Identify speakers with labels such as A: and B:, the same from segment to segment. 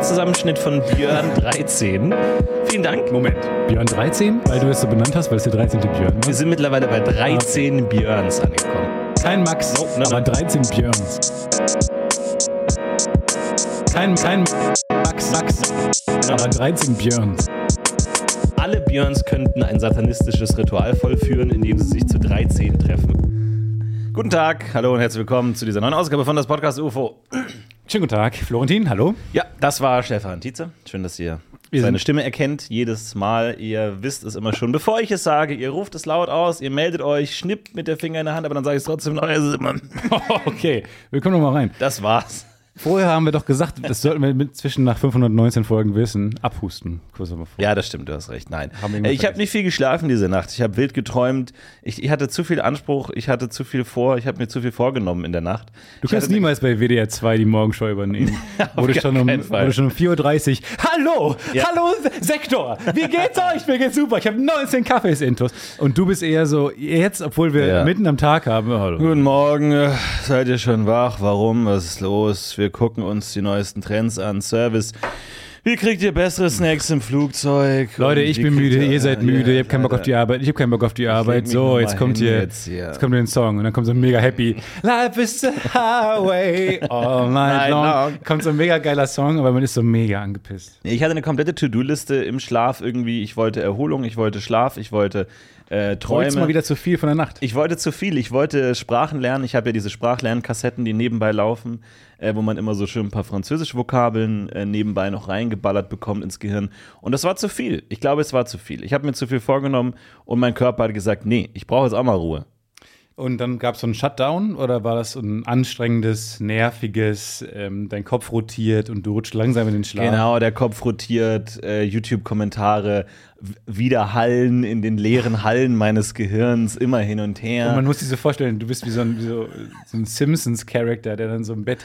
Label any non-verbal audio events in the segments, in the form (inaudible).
A: Audiozusammenschnitt von Björn (laughs) 13. Vielen Dank.
B: Moment. Björn 13? Weil du es so benannt hast, weil es der 13. Björn
A: Wir
B: war?
A: sind mittlerweile bei 13 Björns angekommen.
B: Kein Max,
A: Nope, nein,
B: aber
A: nein.
B: 13 Björns. Kein, kein Max, Max, aber 13 Björns.
A: Alle Björns könnten ein satanistisches Ritual vollführen, indem sie sich zu 13 treffen. Guten Tag, hallo und herzlich willkommen zu dieser neuen Ausgabe von das Podcast UFO.
B: Schönen guten Tag, Florentin, hallo.
A: Ja, das war Stefan Tietze. Schön, dass ihr
B: Wir
A: seine Stimme erkennt. Jedes Mal, ihr wisst es immer schon. Bevor ich es sage, ihr ruft es laut aus, ihr meldet euch, schnippt mit der Finger in der Hand, aber dann sage ich es trotzdem noch. (laughs)
B: Okay, wir kommen noch mal rein.
A: Das war's.
B: Vorher haben wir doch gesagt, das sollten wir mit zwischen nach 519 Folgen wissen. Abhusten. Kurz mal vor.
A: Ja, das stimmt, du hast recht. Nein. Äh, Ich habe nicht viel geschlafen diese Nacht. Ich habe wild geträumt. Ich, ich hatte zu viel Anspruch, ich hatte zu viel vor, ich habe mir zu viel vorgenommen in der Nacht.
B: Du
A: Ich
B: kannst niemals bei WDR 2 die Morgenschau übernehmen. (laughs) wurde, schon um, wurde schon um 4.30 Uhr. Hallo,
A: Ja.
B: hallo Sektor, wie geht's (laughs) euch? Mir geht's super. Ich habe 19 Kaffees intus. Und du bist eher so, jetzt, obwohl wir
A: Ja.
B: mitten am Tag haben. Hallo.
A: Guten Morgen, äh, seid ihr schon wach? Warum? Was ist los? Wir gucken uns die neuesten Trends an. Service. Wie kriegt ihr bessere Snacks im Flugzeug?
B: Leute, ich bin müde,
A: ihr-
B: ihr seid müde, ihr habt keinen Bock auf die Arbeit, ich habe keinen Bock auf die Arbeit. So, jetzt kommt hier,
A: jetzt hier.
B: jetzt kommt ein Song und dann kommt so ein mega happy (laughs) Life is the highway all night long.
A: long.
B: Kommt so ein mega geiler Song, aber man ist so mega angepisst.
A: Ich hatte eine komplette To-Do-Liste im Schlaf irgendwie. Ich wollte Erholung, ich wollte Schlaf, ich wollte äh, Träume.
B: ist mal wieder zu viel von der Nacht.
A: Ich wollte zu viel. Ich wollte Sprachen lernen. Ich habe ja diese Sprachlernkassetten, die nebenbei laufen, äh, wo man immer so schön ein paar französische Vokabeln äh, nebenbei noch reingeballert bekommt ins Gehirn. Und das war zu viel. Ich glaube, es war zu viel. Ich habe mir zu viel vorgenommen und mein Körper hat gesagt, nee, ich brauche jetzt auch mal Ruhe.
B: Und dann gab es so einen Shutdown oder war das so ein anstrengendes, nerviges, ähm, dein Kopf rotiert und du rutscht langsam in den Schlaf?
A: Genau, der Kopf rotiert, äh, YouTube-Kommentare w- widerhallen in den leeren Hallen meines Gehirns, immer hin und her.
B: Und man muss sich so vorstellen, du bist wie so ein, wie so, so ein Simpsons-Charakter, der dann so im Bett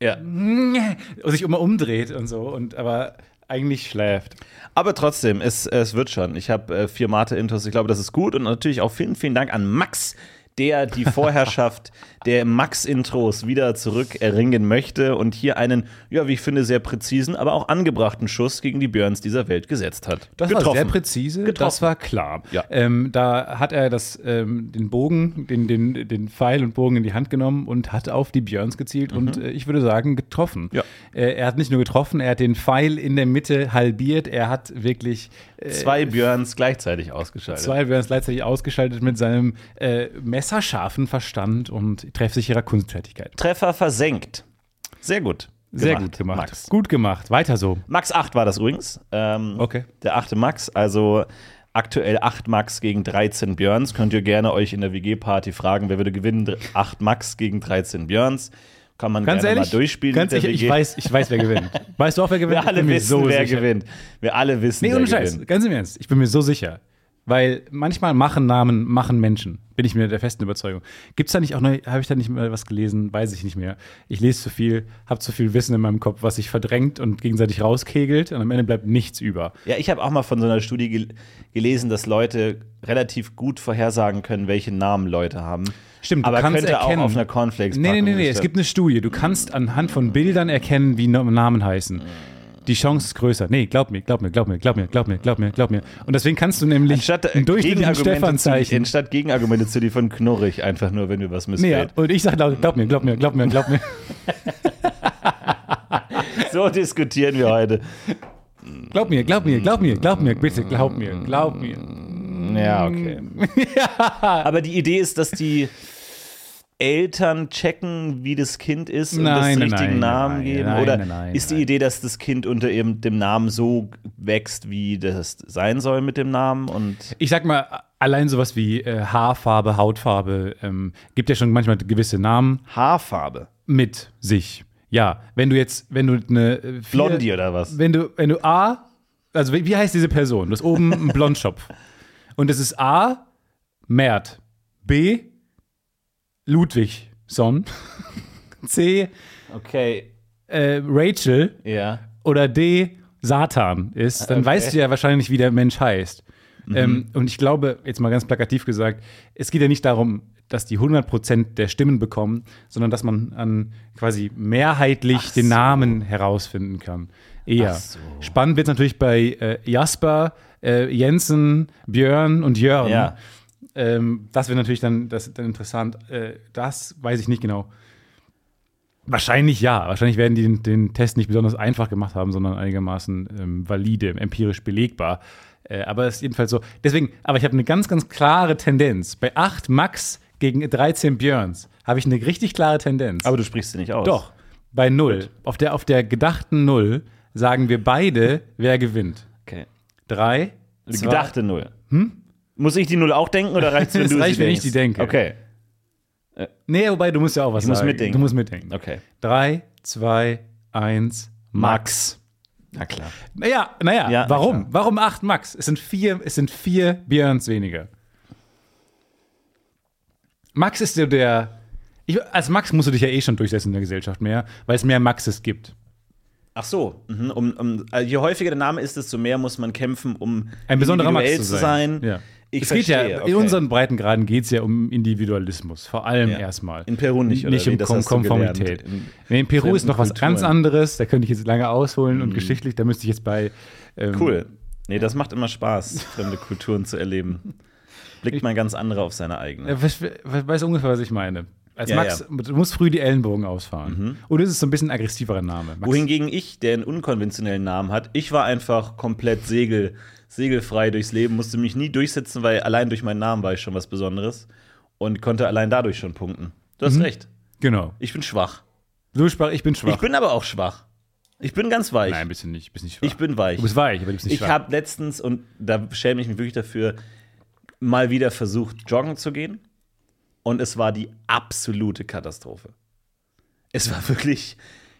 A: ja.
B: und sich immer umdreht und so, und aber eigentlich schläft.
A: Aber trotzdem, es, es wird schon. Ich habe äh, vier Mate-Intos, ich glaube, das ist gut. Und natürlich auch vielen, vielen Dank an Max, der die Vorherrschaft (laughs) der Max-Intros wieder zurück erringen möchte und hier einen, ja, wie ich finde, sehr präzisen, aber auch angebrachten Schuss gegen die Björns dieser Welt gesetzt hat.
B: Das war sehr präzise, das
A: Getroffen.
B: war klar.
A: Ja.
B: Ähm, da hat er das, ähm, den Bogen, den, den, den Pfeil und Bogen in die Hand genommen und hat auf die Björns gezielt und äh, ich würde sagen, getroffen.
A: Ja.
B: Äh, er hat nicht nur getroffen, er hat den Pfeil in der Mitte halbiert, er hat wirklich äh,
A: Zwei Björns gleichzeitig ausgeschaltet.
B: zwei Björns gleichzeitig ausgeschaltet mit seinem äh, messerscharfen Verstand und treffsicherer Kunstfertigkeit.
A: Treffer versenkt. Sehr gut.
B: Sehr gut gemacht.
A: Max.
B: Gut gemacht. Weiter so.
A: Max 8 war das übrigens. Ähm,
B: Okay.
A: Der achte Max, also aktuell 8 Max gegen 13 Björns. Könnt ihr gerne euch in der WG-Party fragen, wer würde gewinnen? 8 Max gegen 13 Björns. Kann man
B: Ganz
A: gerne
B: ehrlich,
A: mal durchspielen
B: ganz ehrlich, ich weiß, ich weiß, wer gewinnt. Weißt du auch, wer (laughs) gewinnt?
A: wir alle wissen,
B: so
A: wer
B: sicher.
A: gewinnt. Wir alle wissen,
B: Nee,
A: wer
B: ohne Scheiß.
A: gewinnt.
B: Ganz im Ernst. Ich bin mir so sicher. Weil manchmal machen Namen, machen Menschen. Bin ich mir der festen Überzeugung. Gibt's da nicht auch neu, habe ich da nicht mal was gelesen? Weiß ich nicht mehr. Ich lese zu viel, habe zu viel Wissen in meinem Kopf, was sich verdrängt und gegenseitig rauskegelt und am Ende bleibt nichts über.
A: Ja, ich habe auch mal von so einer Studie gel gelesen, dass Leute relativ gut vorhersagen können, welche Namen Leute haben.
B: Stimmt, du
A: Aber
B: kannst
A: könnte
B: erkennen.
A: auch auf einer cornflakes
B: Nee, nee, nee, nee. Es gibt eine Studie. Du kannst anhand von Bildern erkennen, wie Namen heißen. Die Chance ist größer. Nee, glaub mir, glaub mir, glaub mir, glaub mir, glaub mir, glaub mir, glaub mir. Und deswegen kannst du nämlich
A: Anstatt, äh, Gegenargumente zu,
B: Stefan-Zeichen.
A: anstatt Gegenargumente zu liefern, knurrig einfach nur, wenn mir was
B: Nee,
A: missfällt.
B: und ich sag laut, glaub mir, glaub mir, glaub mir, glaub mir.
A: So diskutieren wir heute.
B: Glaub mir, glaub mir, glaub mir, glaub mir, bitte, glaub mir, glaub mir.
A: Ja, okay. Aber die Idee ist, dass die Eltern checken, wie das Kind ist und
B: Nein,
A: das
B: nein,
A: richtigen
B: nein,
A: Namen geben? Oder ist die. Idee, dass das Kind unter eben dem Namen so wächst, wie das sein soll mit dem Namen? Und
B: Ich sag mal, allein sowas wie äh, Haarfarbe, Hautfarbe, ähm, gibt ja schon manchmal gewisse Namen
A: Haarfarbe.
B: mit sich. Ja, wenn du jetzt, wenn du eine äh,
A: Blondie oder was?
B: Wenn du, wenn du A, also wie, wie heißt diese Person? Du hast oben (laughs) einen Blondschopf. Und es ist A, Mert. B, Ludwigson. C,
A: Okay,
B: äh, Rachel.
A: ja.
B: Oder D, Satan ist, dann
A: Okay.
B: weißt du ja wahrscheinlich, wie der Mensch heißt.
A: Mhm.
B: Ähm, und ich glaube, jetzt mal ganz plakativ gesagt, es geht ja nicht darum, dass die 100% der Stimmen bekommen, sondern dass man an quasi mehrheitlich
A: Ach
B: den
A: so.
B: Namen herausfinden kann. Eher.
A: Ach so.
B: Spannend wird natürlich bei äh, Jasper, äh, Jensen, Björn und Jörn.
A: Ja.
B: Ähm, das wäre natürlich dann, das, dann interessant. Äh, das weiß ich nicht genau. Wahrscheinlich ja. Wahrscheinlich werden die den, den Test nicht besonders einfach gemacht haben, sondern einigermaßen ähm, valide, empirisch belegbar. Äh, aber es ist jedenfalls so. Deswegen, aber ich habe eine ganz, ganz klare Tendenz. Bei 8 Max gegen 13 Björns habe ich eine richtig klare Tendenz.
A: Aber du sprichst sie nicht aus.
B: Doch, bei 0. Auf der, auf der gedachten 0 sagen wir beide, wer gewinnt.
A: Okay.
B: 3,
A: Die gedachte Null. Muss ich die Null auch denken oder reicht es, wenn (laughs)
B: Es
A: du
B: reicht,
A: sie
B: wenn ich die denke.
A: Okay,
B: Nee, wobei du musst ja auch was
A: Ich muss
B: sagen.
A: mitdenken.
B: Du musst mitdenken.
A: okay.
B: 3, 2, 1, Max.
A: Na klar.
B: Naja, naja,
A: Ja, na
B: warum?
A: klar.
B: Warum 8 Max? Es sind vier, es sind vier Björns weniger. Max ist so der. Ich, als Max musst du dich ja eh schon durchsetzen in der Gesellschaft mehr, weil es mehr Maxes gibt.
A: Ach so, mhm. um, um, also je häufiger der Name ist, desto mehr muss man kämpfen, um
B: Ein besonderer Max
A: individuell
B: zu sein. Ja.
A: Ich
B: es geht
A: verstehe,
B: ja,
A: okay.
B: in unseren Breitengraden geht es ja um Individualismus, vor allem
A: Ja.
B: erstmal.
A: In Peru nicht, oder
B: Nicht um Kom Konformität.
A: in
B: nee, in Peru ist noch was
A: Kulturen. Mhm.
B: ganz anderes, da könnte ich jetzt lange ausholen und geschichtlich, da müsste ich jetzt bei. ähm,
A: Cool. Nee, das macht immer Spaß, fremde Kulturen zu erleben. Blickt man ganz andere auf seine eigene.
B: Äh, weiß, weiß ungefähr, was ich meine. Als
A: Ja,
B: Max,
A: ja.
B: du musst früh die Ellenbogen ausfahren. Und es ist so ein bisschen ein aggressiverer Name. Max,
A: Wohingegen ich, der einen unkonventionellen Namen hat, ich war einfach komplett segel, segelfrei durchs Leben, musste mich nie durchsetzen, weil allein durch meinen Namen war ich schon was Besonderes und konnte allein dadurch schon punkten. Du
B: Mhm.
A: hast recht.
B: genau.
A: Ich bin schwach.
B: Du sprach, ich bin schwach.
A: Ich bin aber auch schwach. Ich bin ganz weich.
B: Nein, bist du nicht. Bist nicht schwach.
A: ich bin weich.
B: Du bist weich, aber du bist nicht
A: Ich
B: schwach.
A: habe letztens, und da schäme ich mich wirklich dafür, mal wieder versucht, joggen zu gehen. Und es war die absolute Katastrophe. Es war wirklich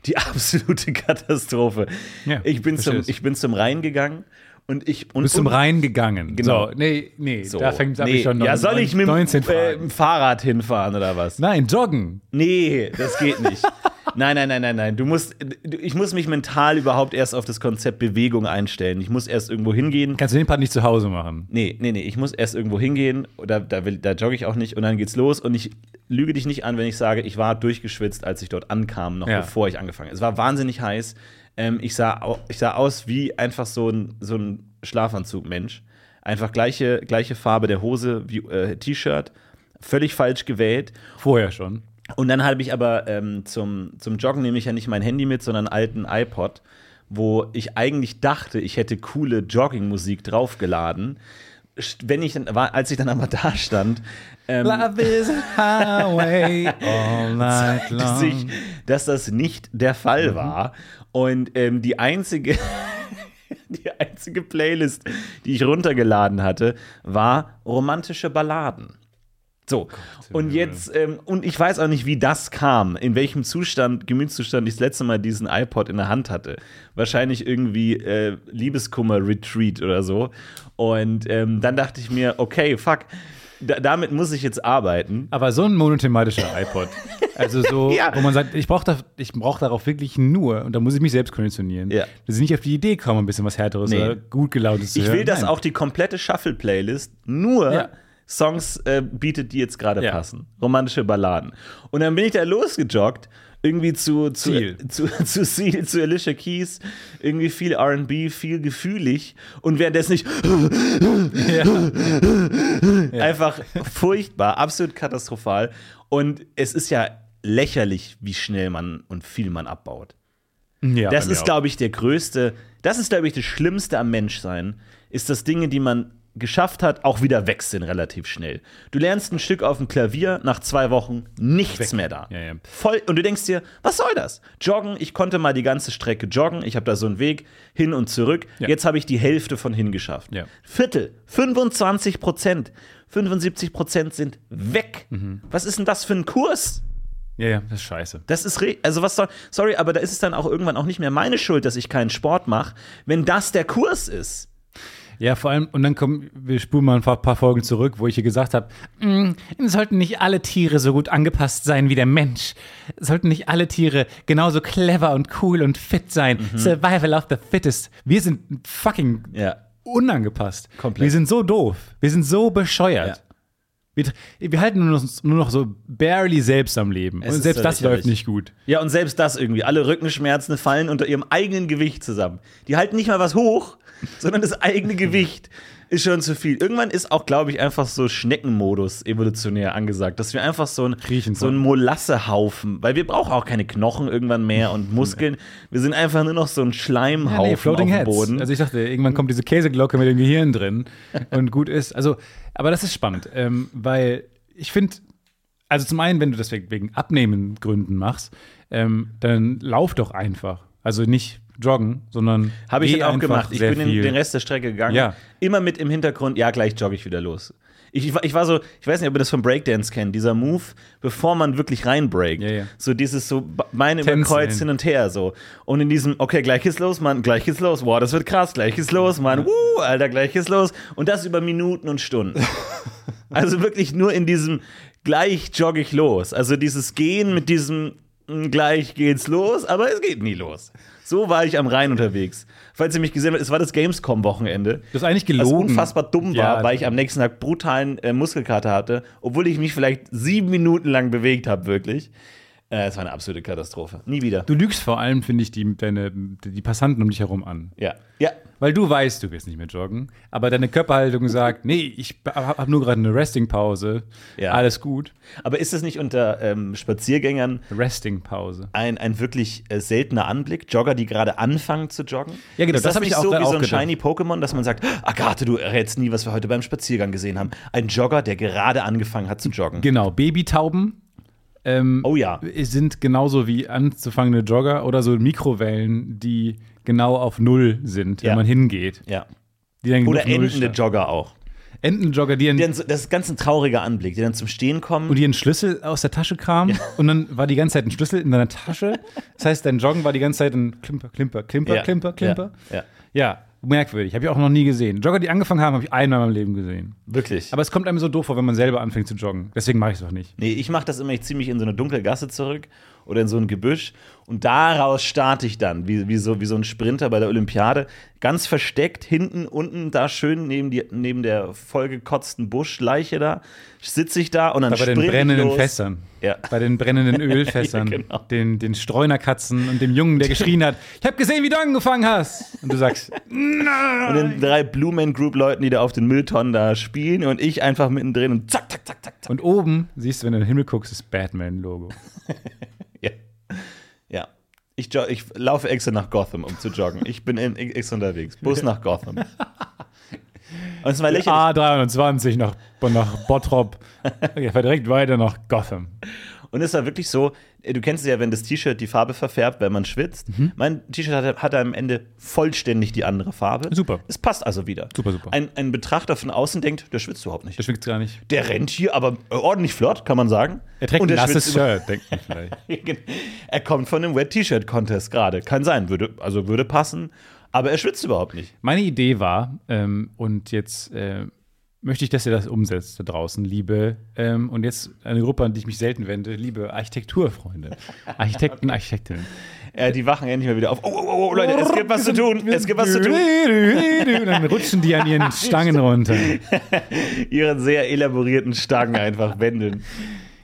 A: die (laughs) absolute Katastrophe.
B: Ja,
A: ich, bin zum, ich bin zum Rhein gegangen und ich. Und,
B: Du bist zum
A: und,
B: Rhein gegangen.
A: Genau.
B: So, nee, nee,
A: So.
B: da fängt es
A: nee.
B: schon
A: Ja, soll ich mit dem
B: 19
A: äh. Fahrrad hinfahren oder was?
B: Nein, joggen.
A: Nee, das geht nicht. (laughs) nein, nein, nein, nein, nein. Du musst, ich muss mich mental überhaupt erst auf das Konzept Bewegung einstellen. Ich muss erst irgendwo hingehen.
B: Kannst du den Part nicht zu Hause machen.
A: Nee, nee, nee, ich muss erst irgendwo hingehen, oder da, will, da jogge ich auch nicht und dann geht's los und ich lüge dich nicht an, wenn ich sage, ich war durchgeschwitzt, als ich dort ankam, noch
B: Ja.
A: bevor ich angefangen habe. Es war wahnsinnig heiß. Ähm, ich, sah, ich sah aus wie einfach so ein, so ein Schlafanzug-Mensch. Einfach gleiche, gleiche Farbe der Hose wie äh, T-Shirt, völlig falsch gewählt.
B: Vorher schon.
A: Und dann habe ich aber ähm, zum, zum Joggen nehme ich ja nicht mein Handy mit, sondern einen alten iPod, wo ich eigentlich dachte, ich hätte coole Joggingmusik draufgeladen. Wenn ich dann, als ich dann aber da stand, ähm,
B: Love is highway all (laughs) night
A: zeigte sich,
B: long.
A: dass das nicht der Fall war. Und ähm, die einzige, (laughs) die einzige Playlist, die ich runtergeladen hatte, war romantische Balladen. So, und jetzt, ähm, und ich weiß auch nicht, wie das kam, in welchem Zustand, Gemütszustand ich das letzte Mal diesen iPod in der Hand hatte. Wahrscheinlich irgendwie äh, Liebeskummer-Retreat oder so. Und ähm, dann dachte ich mir, okay, fuck, da, damit muss ich jetzt arbeiten.
B: Aber so ein monothematischer iPod. Also so, (laughs)
A: Ja.
B: wo man sagt, ich brauche da, ich brauch darauf wirklich nur, und da muss ich mich selbst konditionieren,
A: Ja.
B: dass ich nicht auf die Idee komme, ein bisschen was Härteres
A: Nee.
B: oder gut gelauntes zu
A: Ich
B: hören.
A: will, dass
B: Nein.
A: auch die komplette Shuffle-Playlist nur
B: Ja.
A: Songs äh, bietet, die jetzt gerade
B: Ja.
A: passen. Romantische Balladen. Und dann bin ich da losgejoggt, irgendwie zu, zu,
B: Ziel. (laughs)
A: zu, zu, Seal, zu Alicia Keys, irgendwie viel RB, viel gefühlig und währenddessen nicht (laughs) einfach furchtbar, absolut katastrophal. Und es ist ja lächerlich, wie schnell man und viel man abbaut.
B: ja,
A: Das ist, glaube ich, der größte, das ist, glaube ich, das Schlimmste am Menschsein, ist, dass Dinge, die man geschafft hat, auch wieder weg sind relativ schnell. Du lernst ein Stück auf dem Klavier, nach zwei Wochen nichts mehr da.
B: Ja, ja.
A: Voll, und du denkst dir, was soll das? Joggen, ich konnte mal die ganze Strecke joggen, ich habe da so einen Weg hin und zurück.
B: Ja.
A: Jetzt habe ich die Hälfte von hingeschafft. Viertel, 25 Prozent, 75 Prozent sind weg.
B: Mhm.
A: Was ist denn das für ein Kurs?
B: Ja, ja, das ist scheiße.
A: Das ist, also was soll, sorry, aber da ist es dann auch irgendwann auch nicht mehr meine Schuld, dass ich keinen Sport mache, wenn das der Kurs ist.
B: Ja, vor allem, und dann kommen, wir spulen mal ein paar, Folgen zurück, wo ich hier gesagt habe, "Mm, sollten nicht alle Tiere so gut angepasst sein wie der Mensch. Sollten nicht alle Tiere genauso clever und cool und fit sein.
A: Mhm.
B: Survival of the fittest. Wir sind fucking
A: Ja.
B: unangepasst.
A: Komplett.
B: Wir sind so doof. Wir sind so bescheuert.
A: Ja.
B: Wir, wir halten nur noch, nur noch so barely selbst am Leben.
A: Es
B: Und selbst das läuft nicht gut.
A: Ja, und selbst das irgendwie. Alle Rückenschmerzen fallen unter ihrem eigenen Gewicht zusammen. Die halten nicht mal was hoch, (laughs) sondern das eigene Gewicht ist schon zu viel. Irgendwann ist auch, glaube ich, einfach so Schneckenmodus evolutionär angesagt, dass wir einfach so ein, so ein Molassehaufen, weil wir brauchen auch keine Knochen irgendwann mehr und (laughs) Muskeln. Wir sind einfach nur noch so ein Schleimhaufen auf
B: Floating
A: dem
B: Heads.
A: Boden.
B: Also ich dachte, irgendwann kommt diese Käseglocke mit dem Gehirn drin (laughs) und gut ist. Also, aber das ist spannend, ähm, weil ich finde, also zum einen, wenn du das wegen- wegen Abnehmen Gründen machst, ähm, dann lauf doch einfach. Also nicht joggen, sondern
A: Habe ich auch gemacht. Ich bin den, Rest der Strecke gegangen.
B: Ja.
A: Immer mit im Hintergrund, ja, gleich jogge ich wieder los. Ich, ich, war- ich war so, ich weiß nicht, ob ihr das vom Breakdance kennt, dieser Move, bevor man wirklich reinbreakt.
B: Ja, ja.
A: So dieses so Beine über. Kreuz hin und her so. Und in diesem, okay, gleich geht's los, Mann, gleich geht's los, wow, das wird krass, gleich geht's los, Mann, wuh, Alter, gleich geht's los. Und das über Minuten und Stunden. (laughs) also wirklich nur in diesem, gleich jogge ich los. Also dieses Gehen mit diesem, mm, gleich geht's los, aber es geht nie los. So war ich am Rhein unterwegs. Falls ihr mich gesehen habt, es war das Gamescom-Wochenende.
B: Das ist eigentlich
A: Was
B: gelogen.
A: unfassbar dumm war,
B: Ja.
A: weil ich am nächsten Tag brutalen äh, Muskelkater hatte, obwohl ich mich vielleicht sieben Minuten lang bewegt habe, wirklich. Äh, Es war eine absolute Katastrophe. Nie wieder.
B: Du lügst vor allem, finde ich, die, deine, die Passanten um dich herum an.
A: Ja. Ja.
B: Weil du weißt, du wirst nicht mehr joggen, aber deine Körperhaltung sagt, nee, ich habe hab nur gerade eine Resting-Pause.
A: Ja.
B: Alles gut.
A: Aber ist es nicht unter ähm, Spaziergängern
B: Resting-Pause.
A: ein, ein wirklich äh, seltener Anblick? Jogger, die gerade anfangen zu joggen?
B: Ja, genau,
A: Ist
B: das
A: das,
B: hab ich
A: nicht
B: auch
A: so wie so ein
B: gedacht.
A: shiny Pokémon, dass man sagt, Agathe, du errätst nie, was wir heute beim Spaziergang gesehen haben. Ein Jogger, der gerade angefangen hat zu joggen.
B: Genau, Babytauben ähm,
A: Oh ja.
B: sind genauso wie anzufangende Jogger oder so Mikrowellen, die genau auf Null sind, wenn
A: Ja.
B: man hingeht.
A: Ja. Oder endende. Jogger auch.
B: Entenjogger, die,
A: Die
B: dann,
A: das ist ganz ein trauriger Anblick, die dann zum Stehen kommen.
B: und die einen Schlüssel aus der Tasche kramen und dann war die ganze Zeit ein Schlüssel in deiner Tasche. Das heißt, dein Joggen war die ganze Zeit ein Klimper, Klimper, Klimper,
A: Ja.
B: Klimper, Klimper.
A: Ja, ja.
B: Merkwürdig. Habe ich auch noch nie gesehen. Jogger, die angefangen haben, habe ich einmal in meinem Leben gesehen.
A: Wirklich.
B: Aber es kommt einem so doof vor, wenn man selber anfängt zu joggen. Deswegen mache ich es auch nicht.
A: Nee, ich mache das immer, ich ziehe mich in so eine dunkle Gasse zurück oder in so ein Gebüsch und daraus starte ich dann, wie, wie, so, wie so ein Sprinter bei der Olympiade, ganz versteckt, hinten, unten, da schön neben, die, neben der vollgekotzten Buschleiche da, sitze ich da und dann
B: Da bei den
A: sprint ich
B: brennenden
A: los.
B: Fässern.
A: Ja.
B: Bei den brennenden (laughs) Ölfässern.
A: Ja, genau.
B: den, den Streunerkatzen und dem Jungen, der geschrien hat: Ich habe gesehen, wie du angefangen hast. Und du sagst: (laughs)
A: Und den drei Blue Man Group Leuten, die da auf den Mülltonnen da spielen und ich einfach mittendrin und zack, zack, zack, zack, zack.
B: Und oben siehst du, wenn du in den Himmel guckst, das Batman-Logo. (laughs)
A: Ja. Ja. Ich, ich laufe extra nach Gotham, um zu joggen. Ich bin in, extra unterwegs. Bus nach Gotham. Und es war lächerlich.
B: A23 nach, nach Bottrop. (laughs) Ich fahr direkt weiter nach Gotham.
A: Und es war wirklich so, äh, du kennst es ja, wenn das T-Shirt die Farbe verfärbt, wenn man schwitzt.
B: Mhm.
A: Mein T-Shirt hatte, hatte am Ende vollständig die andere Farbe.
B: Super.
A: Es passt also wieder.
B: Super, super.
A: Ein, ein Betrachter von außen denkt, der schwitzt überhaupt nicht.
B: Das schwitzt gar nicht.
A: Der rennt hier, aber äh, ordentlich flott, kann man sagen.
B: Er trägt
A: Und
B: ein
A: der
B: nasses Shirt, denkt man vielleicht. (laughs)
A: er kommt von einem Wet T-Shirt Contest gerade. Kann sein, würde, also würde passen. Aber er schwitzt überhaupt nicht.
B: Meine Idee war, ähm, und jetzt äh, möchte ich, dass ihr das umsetzt da draußen, liebe, ähm, und jetzt eine Gruppe, an die ich mich selten wende, liebe Architekturfreunde. (laughs) Architekten, Architektinnen.
A: Äh, die wachen endlich mal wieder auf. Oh, oh, oh, oh, Leute, es gibt was zu tun. Es gibt was zu tun.
B: Und dann rutschen die an ihren (laughs) Stangen runter.
A: Ihre sehr elaborierten Stangen einfach wendeln.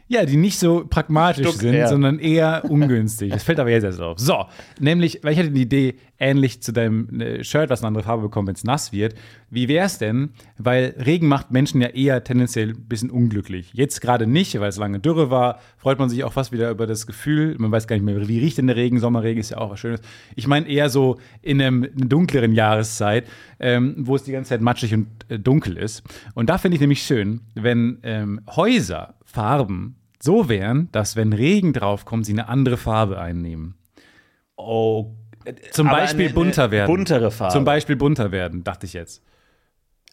B: Ja, die nicht so pragmatisch
A: Stuck,
B: sind,
A: ja.
B: sondern eher (laughs) ungünstig. Das fällt aber jetzt erst auf. So, nämlich, weil ich hatte die Idee, ähnlich zu deinem äh, Shirt, was eine andere Farbe bekommt, wenn es nass wird. Wie wäre es denn, weil Regen macht Menschen ja eher tendenziell ein bisschen unglücklich. Jetzt gerade nicht, weil es lange Dürre war, freut man sich auch fast wieder über das Gefühl, man weiß gar nicht mehr, wie riecht denn der Regen, Sommerregen ist ja auch was Schönes. Ich meine eher so in einem, einer dunkleren Jahreszeit, ähm, wo es die ganze Zeit matschig und äh, dunkel ist. Und da finde ich nämlich schön, wenn ähm, Häuser, Farben so wären, dass wenn Regen draufkommt, sie eine andere Farbe einnehmen.
A: Oh.
B: Zum Beispiel
A: eine
B: bunter werden.
A: Buntere Farbe.
B: Zum Beispiel bunter werden, dachte ich jetzt.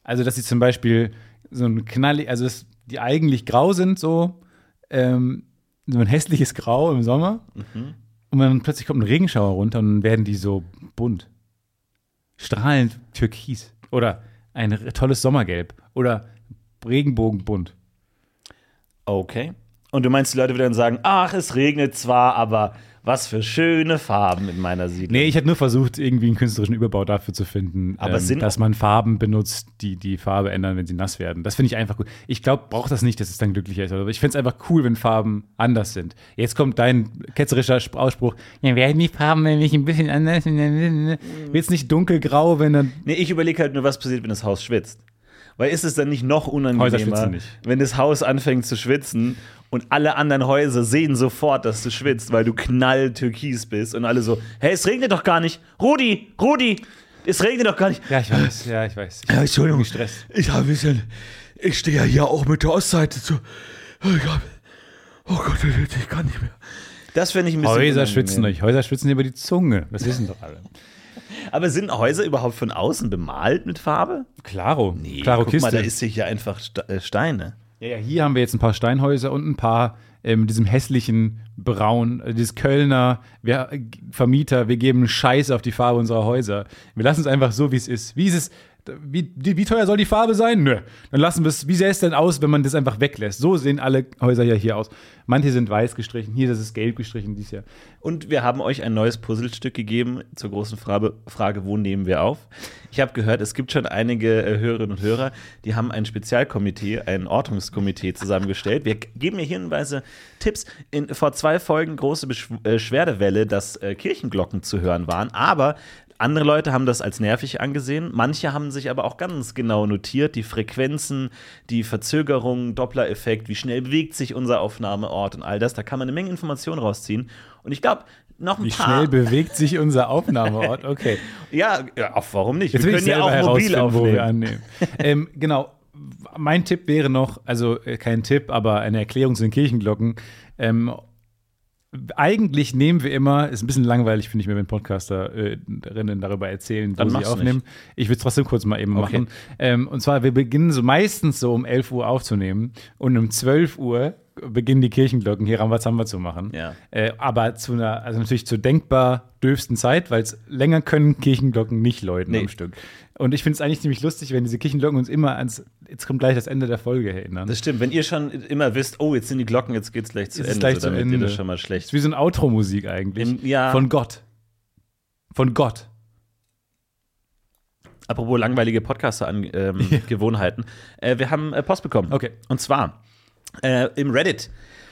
B: Also, dass sie zum Beispiel so ein knallig, also dass die eigentlich grau sind, so, ähm, so ein hässliches Grau im Sommer.
A: Mhm.
B: Und dann plötzlich kommt ein Regenschauer runter und dann werden die so bunt. Strahlend türkis. Oder ein tolles Sommergelb. Oder Regenbogenbunt.
A: Okay. Und du meinst, die Leute würden dann sagen, ach, es regnet zwar, aber Was für schöne Farben in meiner Siedlung.
B: Nee, ich hätte nur versucht, irgendwie einen künstlerischen Überbau dafür zu finden,
A: Aber
B: ähm, dass man Farben benutzt, die die Farbe ändern, wenn sie nass werden. Das finde ich einfach gut. Ich glaube, braucht das nicht, dass es dann glücklicher ist. Aber ich finde es einfach cool, wenn Farben anders sind. Jetzt kommt dein ketzerischer Sp- Ausspruch: Ja, werden die Farben nämlich ein bisschen anders? Wird es nicht dunkelgrau, wenn dann.
A: Nee, ich überlege halt nur, was passiert, wenn das Haus schwitzt. Weil ist es dann nicht noch unangenehmer,
B: nicht.
A: wenn das Haus anfängt zu schwitzen und alle anderen Häuser sehen sofort, dass du schwitzt, weil du knalltürkis bist und alle so, hey, es regnet doch gar nicht. Rudi, Rudi, es regnet doch gar nicht.
B: Ja, ich weiß, ja, ich weiß. Ich
C: Ja, Entschuldigung,
B: gestresst.
C: ich habe ein bisschen. Ich stehe ja hier auch mit der Ostseite zu. Ich hab, oh Gott, ich kann nicht mehr.
A: Das finde ich ein bisschen
B: Häuser schwitzen euch. Häuser schwitzen über die Zunge. Das wissen doch alle.
A: Aber sind Häuser überhaupt von außen bemalt mit Farbe?
B: Klaro.
A: Nee,
B: Klaro
A: guck
B: Kiste.
A: mal, da ist hier einfach äh, Steine.
B: Ja, ja, hier haben wir jetzt ein paar Steinhäuser und ein paar äh, mit diesem hässlichen Braun, äh, dieses Kölner wir, äh, Vermieter, wir geben Scheiß auf die Farbe unserer Häuser. Wir lassen es einfach so, wie es ist. Wie ist es? Wie, wie, teuer soll die Farbe sein? Nö. Dann lassen wir es. Wie sähe es denn aus, wenn man das einfach weglässt? So sehen alle Häuser ja hier aus. Manche sind weiß gestrichen, hier ist es gelb gestrichen dieses Jahr.
A: Und wir haben euch ein neues Puzzlestück gegeben zur großen Frage, Frage wo nehmen wir auf? Ich habe gehört, es gibt schon einige äh, Hörerinnen und Hörer, die haben ein Spezialkomitee, ein Ortungskomitee zusammengestellt. Wir geben hier hinweise, Tipps. In, vor zwei Folgen große Besch äh, Beschwerdewelle, dass äh, Kirchenglocken zu hören waren, aber andere Leute haben das als nervig angesehen. Manche haben sich aber auch ganz genau notiert, die Frequenzen, die Verzögerungen, Doppler-Effekt, wie schnell bewegt sich unser Aufnahmeort und all das. Da kann man eine Menge Informationen rausziehen. Und ich glaube, noch ein
B: Wie
A: paar.
B: schnell bewegt sich unser Aufnahmeort? Okay. (laughs)
A: ja, ja, warum nicht?
B: Jetzt
A: wir können ja auch mobil
B: herausfinden, wo wir
A: aufnehmen.
B: annehmen. ähm, genau. Mein Tipp wäre noch, also äh, kein Tipp, aber eine Erklärung zu den Kirchenglocken. Ähm, eigentlich nehmen wir immer, ist ein bisschen langweilig, finde ich mir, wenn Podcasterinnen darüber erzählen, wo sie aufnehmen. Ich will es trotzdem kurz mal eben
A: Okay.
B: machen. Ähm, und zwar, wir beginnen so meistens so um 11 Uhr aufzunehmen und um 12 Uhr beginnen die Kirchenglocken hier Rambazamba zu machen.
A: Ja.
B: Äh, aber zu einer, also natürlich zur denkbar dürfsten Zeit, weil es länger können Kirchenglocken nicht läuten
A: Nee.
B: am Stück. Und ich finde es eigentlich ziemlich lustig, wenn diese Kirchenglocken uns immer ans, jetzt kommt gleich das Ende der Folge erinnern.
A: Das stimmt, wenn ihr schon immer wisst, oh, jetzt sind die Glocken, jetzt geht's gleich zu
B: Es ist
A: Ende,
B: gleich
A: so,
B: zu Ende.
A: das schon mal
B: Das
A: schlecht.
B: ist wie so eine Outro-Musik eigentlich.
A: Im- ja.
B: Von Gott. Von Gott.
A: Apropos langweilige Podcaster-Gewohnheiten. (laughs) äh, wir haben äh, Post bekommen.
B: Okay.
A: Und zwar äh, im Reddit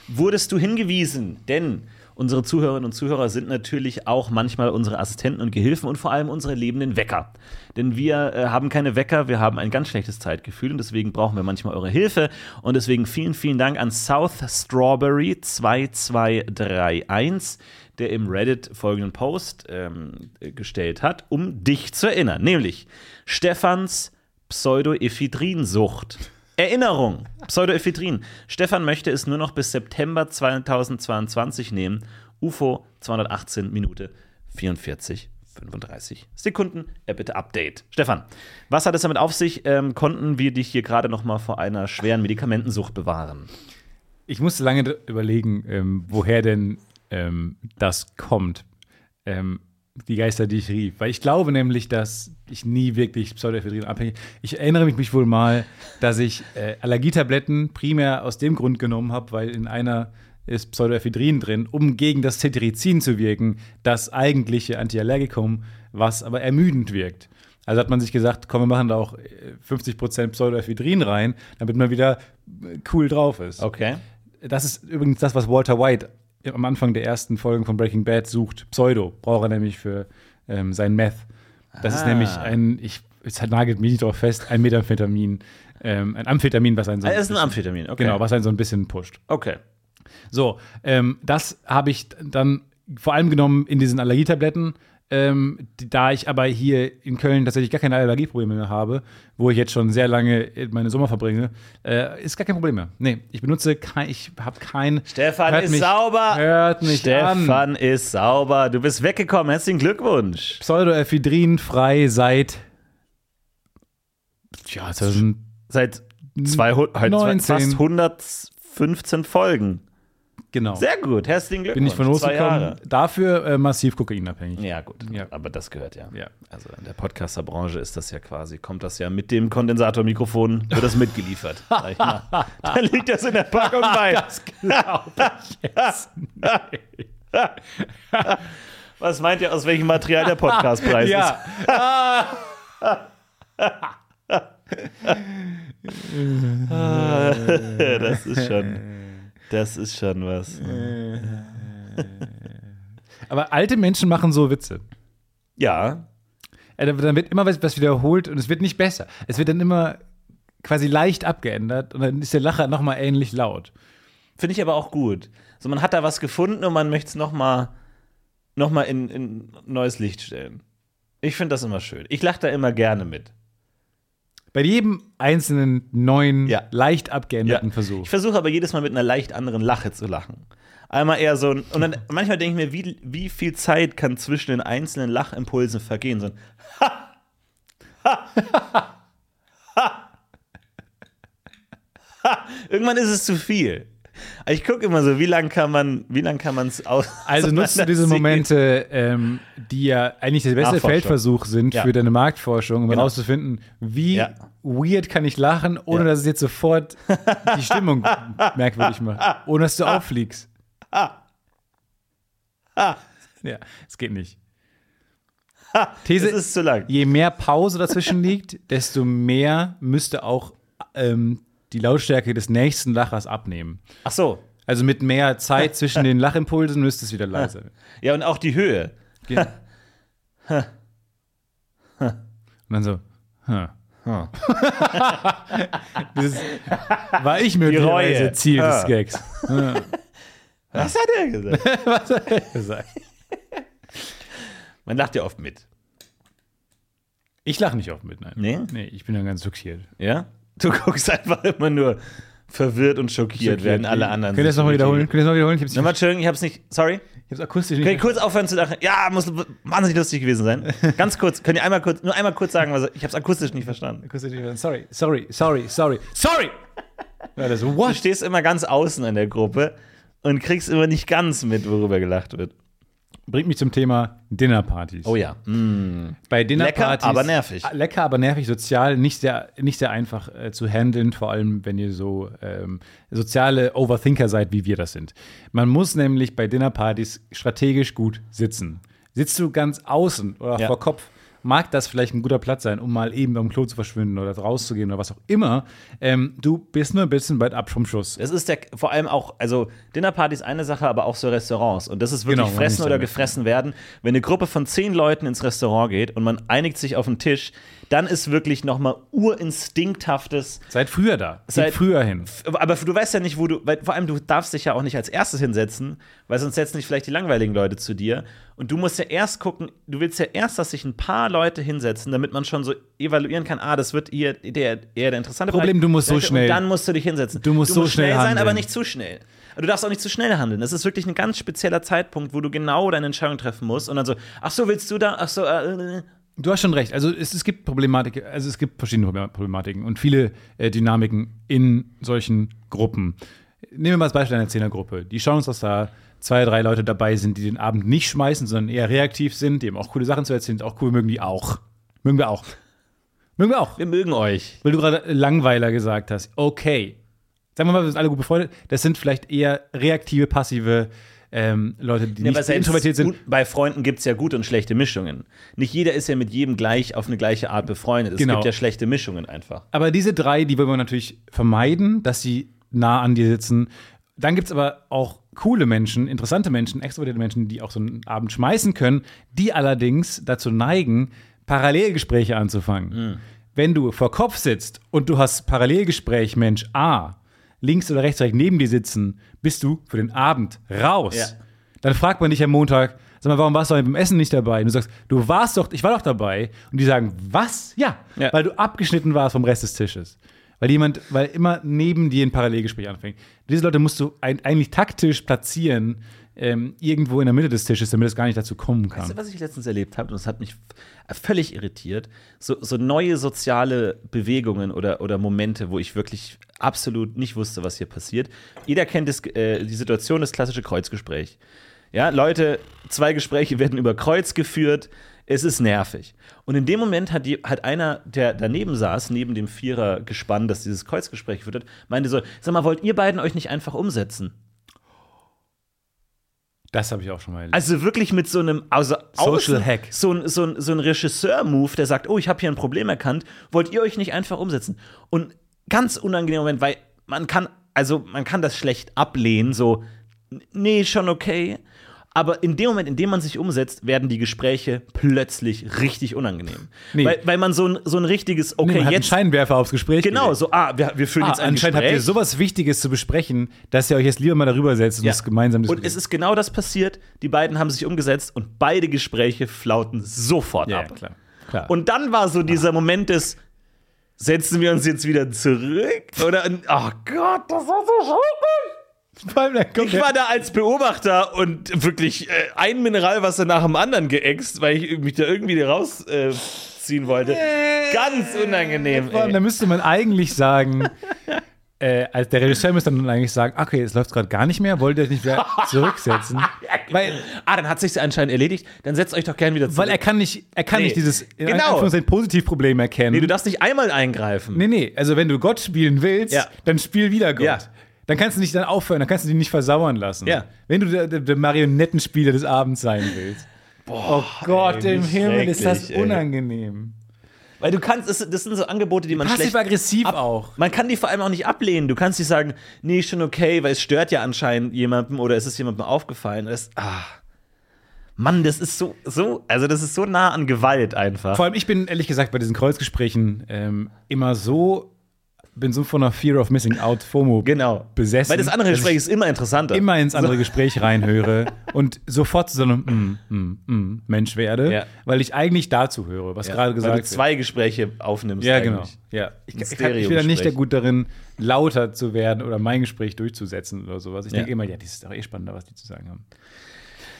A: wurdest du hingewiesen, denn unsere Zuhörerinnen und Zuhörer sind natürlich auch manchmal unsere Assistenten und Gehilfen und vor allem unsere lebenden Wecker. Denn wir äh, haben keine Wecker, wir haben ein ganz schlechtes Zeitgefühl und deswegen brauchen wir manchmal eure Hilfe. Und deswegen vielen, vielen Dank an South Strawberry 2231, der im Reddit folgenden Post ähm, gestellt hat, um dich zu erinnern. Nämlich Stefans Pseudoephedrinsucht. Erinnerung, Pseudoephedrin. Stefan möchte es nur noch bis September 2022 nehmen. UFO 218 Minute 44 35 Sekunden. Er bitte Update. Stefan, was hat es damit auf sich? Ähm, konnten wir dich hier gerade noch mal vor einer schweren Medikamentensucht bewahren?
B: Ich musste lange überlegen, ähm, woher denn ähm, das kommt. Die Geister, die ich rief. Weil ich glaube nämlich, dass ich nie wirklich Pseudoephedrin abhängig Ich erinnere mich, wohl mal, dass ich äh, Allergietabletten primär aus dem Grund genommen habe, weil in einer ist Pseudoephedrin drin, um gegen das Cetirizin zu wirken, das eigentliche Antiallergikum, was aber ermüdend wirkt. Also hat man sich gesagt, komm, wir machen da auch äh, 50% Pseudoephedrin rein, damit man wieder äh, cool drauf ist.
A: Okay.
B: Das ist übrigens das, was Walter White am Anfang der ersten Folgen von Breaking Bad sucht. Pseudo braucht er nämlich für ähm, sein Meth. Das ist
A: Ah.
B: nämlich ein, ich, es nagelt mich nicht drauf fest, ein Methamphetamin. Ähm, ein Amphetamin, was einen so
A: Ah,
B: ein
A: es ist ein
B: bisschen-
A: Amphetamin, okay.
B: Genau, was einen so ein bisschen pusht.
A: Okay.
B: So, ähm, das habe ich dann vor allem genommen in diesen Allergietabletten. Ähm, da ich aber hier in Köln tatsächlich gar keine Allergieprobleme mehr habe, wo ich jetzt schon sehr lange meine Sommer verbringe, äh, ist gar kein Problem mehr. Nee, ich benutze kein, ich habe kein.
A: Stefan ist
B: mich-
A: sauber.
B: Hört mich an.
A: Stefan ist sauber. Du bist weggekommen. Herzlichen Glückwunsch.
B: Pseudoephedrin frei seit. Ja, 2000.
A: Seit 200, halt
B: 19.
A: fast 115 Folgen.
B: Genau.
A: Sehr gut. Herzlichen Glückwunsch.
B: bin ich von losgekommen. Dafür äh, massiv kokainabhängig.
A: Ja, gut.
B: Ja.
A: Aber das gehört ja.
B: Ja.
A: Also in der Podcaster-Branche ist das ja quasi, kommt das ja mit dem Kondensatormikrofon, wird das mitgeliefert. (laughs) ich da liegt das in der Packung bei. Was meint ihr, aus welchem Material der Podcastpreis (laughs) ist?
B: Ja. (laughs)
A: das ist schon. Das ist schon was.
B: Aber alte Menschen machen so Witze.
A: Ja.
B: Äh, Dann wird immer was, was wiederholt und es wird nicht besser. Es wird dann immer quasi leicht abgeändert und dann ist der Lacher nochmal ähnlich laut.
A: Finde ich aber auch gut. So, man hat da was gefunden und man möchte es nochmal noch mal in, in neues Licht stellen. Ich finde das immer schön. Ich lache da immer gerne mit.
B: Bei jedem einzelnen neuen,
A: Ja.
B: leicht abgeänderten Versuch.
A: Ich versuche aber jedes Mal mit einer leicht anderen Lache zu lachen. Einmal eher so ein, und dann manchmal denke ich mir, wie, wie viel Zeit kann zwischen den einzelnen Lachimpulsen vergehen? So ein Ha! Ha! Ha! Ha! Irgendwann ist es zu viel. Aber Ich gucke immer so, wie lange kann man, wie lang kann man es aus?
B: Also (laughs) nutzt du diese Momente, ähm, die ja eigentlich der beste. Feldversuch sind
A: Ja.
B: für deine Marktforschung, um
A: Genau.
B: herauszufinden, wie
A: Ja.
B: weird kann ich lachen, ohne
A: Ja.
B: dass es jetzt sofort die Stimmung (laughs) merkwürdig macht. Ohne dass du auffliegst. Ja, es geht nicht. These,
A: Es ist zu lang.
B: je mehr Pause dazwischen liegt, desto mehr müsste auch ähm, die Lautstärke des nächsten Lachers abnehmen.
A: Ach so.
B: Also mit mehr Zeit zwischen den Lachimpulsen müsste es wieder (laughs) leiser werden.
A: Ja, und auch die Höhe.
B: Ge- Und dann so, huh.
A: Hm. (laughs)
B: das war ich möglicherweise. Ziel des. Gags. (laughs)
A: Was hat er gesagt?
B: Was hat er gesagt?
A: Man lacht ja oft mit.
B: Ich lache nicht oft mit, nein.
A: Nee?
B: Nee, ich bin dann ganz schockiert.
A: Ja? Du guckst einfach immer nur verwirrt und schockiert, während alle anderen.
B: Könnt ihr das nochmal wiederholen? Könnt ihr das noch wiederholen? Ich hab's,
A: Nochmal, Entschuldigung, ich hab's nicht. Sorry.
B: ich hab's akustisch nicht
A: Könnt ihr kurz aufhören zu lachen? Ja, muss wahnsinnig lustig gewesen sein. (laughs) Ganz kurz. Könnt ihr einmal kurz, nur einmal kurz sagen, was ich hab's akustisch nicht verstanden.
B: akustisch nicht Sorry, sorry, sorry, sorry, sorry! Ja, das so,
A: Du
B: what?
A: stehst immer ganz außen in der Gruppe und kriegst immer nicht ganz mit, worüber gelacht wird.
B: Bringt mich zum Thema Dinnerpartys.
A: Oh ja. Mm.
B: Bei Dinnerpartys.
A: Lecker, aber nervig.
B: Lecker, aber nervig, sozial, nicht sehr, nicht sehr einfach äh, zu handeln, vor allem wenn ihr so ähm, soziale Overthinker seid, wie wir das sind. Man muss nämlich bei Dinnerpartys strategisch gut sitzen. Sitzt du ganz außen oder
A: Ja.
B: vor Kopf, mag das vielleicht ein guter Platz sein, um mal eben am Klo zu verschwinden oder rauszugehen oder was auch immer. Ähm, du bist nur ein bisschen weit ab vom Schuss.
A: Es ist der, vor allem auch, also Dinnerparty ist eine Sache, aber auch so Restaurants. Und das ist wirklich
B: Genau,
A: fressen oder gefressen werden. Wenn eine Gruppe von zehn Leuten ins Restaurant geht und man einigt sich auf einen Tisch, dann ist wirklich nochmal urinstinkthaftes.
B: Seid früher da. Seid- früher hin.
A: Aber du weißt ja nicht, wo du, weil vor allem du darfst dich ja auch nicht als erstes hinsetzen, weil sonst setzen sich vielleicht die langweiligen Leute zu dir. Und du musst ja erst gucken, du willst ja erst, dass sich ein paar Leute hinsetzen, damit man schon so evaluieren kann, ah, das wird hier der, eher der interessante
B: Problem,
A: Bereich.
B: du musst so schnell-
A: Und dann musst du dich hinsetzen.
B: Du musst so schnell
A: sein, aber
B: handeln.
A: nicht zu schnell. Du darfst auch nicht zu schnell handeln. Das ist wirklich ein ganz spezieller Zeitpunkt, wo du genau deine Entscheidung treffen musst. Und dann so, ach so, willst du da? Ach so, äh, äh.
B: Du hast schon recht. Also es, es gibt Problematik, also es gibt verschiedene Problem- Problematiken und viele äh, Dynamiken in solchen Gruppen. Nehmen wir mal das Beispiel einer Zehnergruppe. Die schauen uns, dass da zwei, drei Leute dabei sind, die den Abend nicht schmeißen, sondern eher reaktiv sind, die eben auch coole Sachen zu erzählen, auch cool mögen die auch. Mögen wir auch. Mögen wir auch.
A: wir mögen euch.
B: Weil du gerade Langweiler gesagt hast. Okay. Sagen wir mal, wir sind alle gut befreundet. Das sind vielleicht eher reaktive, passive ähm, Leute, die
A: Ja,
B: nicht introvertiert sind.
A: bei Freunden gibt es ja gute und schlechte Mischungen. Nicht jeder ist ja mit jedem gleich auf eine gleiche Art befreundet. Es
B: Genau.
A: gibt ja schlechte Mischungen einfach.
B: Aber diese drei, die wollen wir natürlich vermeiden, dass sie nah an dir sitzen. Dann gibt es aber auch coole Menschen, interessante Menschen, extrovertierte Menschen, die auch so einen Abend schmeißen können, die allerdings dazu neigen, Parallelgespräche anzufangen. Wenn du vor Kopf sitzt und du hast Parallelgespräch Mensch A, links oder rechts direkt neben dir sitzen, bist du für den Abend raus.
A: Ja.
B: Dann fragt man dich am Montag, sag mal, warum warst du beim Essen nicht dabei? Und du sagst, du warst doch, ich war doch dabei. Und die sagen, was? Ja,
A: Ja.
B: weil du abgeschnitten warst vom Rest des Tisches. Weil jemand, weil immer neben dir ein Parallelgespräch anfängt. Diese Leute musst du ein, eigentlich taktisch platzieren, ähm, irgendwo in der Mitte des Tisches, damit es gar nicht dazu kommen kann.
A: Weißt du, was ich letztens erlebt habe? Und das hat mich völlig irritiert. So, so neue soziale Bewegungen oder, oder Momente, wo ich wirklich absolut nicht wusste, was hier passiert. Jeder kennt das, äh, die Situation, das klassische Kreuzgespräch. Ja, Leute, zwei Gespräche werden über Kreuz geführt. Es ist nervig. Und in dem Moment hat, die, hat einer, der daneben saß, neben dem Vierer-Gespann, das dieses Kreuzgespräch geführt hat, meinte so: Sag mal, wollt ihr beiden euch nicht einfach umsetzen?
B: Das habe ich auch schon mal erlebt.
A: Also wirklich mit so einem also
B: Social
A: außen-
B: Hack.
A: So ein, so ein, so ein Regisseur-Move, der sagt, oh, ich habe hier ein Problem erkannt, wollt ihr euch nicht einfach umsetzen? Und ganz unangenehmer Moment, weil man kann, also man kann das schlecht ablehnen, so, nee, schon okay. Aber in dem Moment, in dem man sich umsetzt, werden die Gespräche plötzlich richtig unangenehm.
B: Nee.
A: Weil, weil man so ein, so ein richtiges,
B: Nee,
A: okay,
B: man hat einen. Scheinwerfer aufs Gespräch
A: Genau,
B: gelegt.
A: so, ah, wir, wir führen
B: Ah,
A: jetzt ein
B: anscheinend habt ihr
A: Gespräch.
B: sowas Wichtiges zu besprechen, dass ihr euch jetzt lieber mal darüber setzt und
A: Ja.
B: das gemeinsam
A: Und
B: diskutiert.
A: es ist genau das passiert. Die beiden haben sich umgesetzt und beide Gespräche flauten sofort
B: ja, ja,
A: ab.
B: klar. klar.
A: Und dann war so dieser Moment des Setzen wir uns jetzt wieder zurück? Oder, oh Gott, das war so schrecklich. (laughs) Ich war da als Beobachter und wirklich äh, ein Mineralwasser nach dem anderen geäxt, weil ich mich da irgendwie rausziehen äh, wollte. Ganz unangenehm.
B: Vor allem,
A: Ey.
B: da müsste man eigentlich sagen, (laughs) äh, als der Regisseur müsste dann eigentlich sagen, okay, es läuft gerade gar nicht mehr, wollt ihr euch nicht wieder (laughs) zurücksetzen? weil,
A: Ah, dann hat sich anscheinend erledigt. Dann setzt euch doch gern wieder zurück.
B: weil er kann nicht, er kann
A: Nee,
B: nicht dieses
A: genau.
B: Anführungszeichen Positivproblem erkennen.
A: nee, du darfst nicht einmal eingreifen.
B: nee, nee, also wenn du Gott spielen willst,
A: Ja.
B: dann spiel wieder Gott.
A: Ja.
B: Dann kannst du nicht dann aufhören, dann kannst du dich nicht versauern lassen.
A: Ja.
B: Wenn du der, der, Marionettenspieler des Abends sein willst. oh Gott,
A: ey,
B: im Himmel ist das
A: schrecklich, ey.
B: unangenehm.
A: Weil du kannst, das sind so Angebote, die man schlecht
B: Passiv-aggressiv auch.
A: Man kann die vor allem auch nicht ablehnen. Du kannst nicht sagen, nee, schon okay, weil es stört ja anscheinend jemandem oder es ist jemandem aufgefallen. Das, ah. Mann, das ist so, so, also das ist so nah an Gewalt einfach.
B: Vor allem, ich bin ehrlich gesagt bei diesen Kreuzgesprächen ähm, immer so, bin so von einer Fear of Missing Out FOMO
A: genau.
B: besessen.
A: Weil das andere Gespräch ist immer interessanter.
B: immer ins andere Gespräch reinhöre (laughs) und sofort zu so einem mm, mm, mm, Mensch werde,
A: Ja.
B: weil ich eigentlich dazu höre, was
A: Ja,
B: gerade
A: weil
B: gesagt
A: du zwei Gespräche aufnimmst.
B: wird. Ja, genau.
A: eigentlich.
B: Ja. Ich, ich, kann, ich bin da nicht der gut darin, lauter zu werden oder mein Gespräch durchzusetzen oder sowas. Ich
A: Ja.
B: denke immer, ja, das ist doch eh spannender, was die zu sagen haben.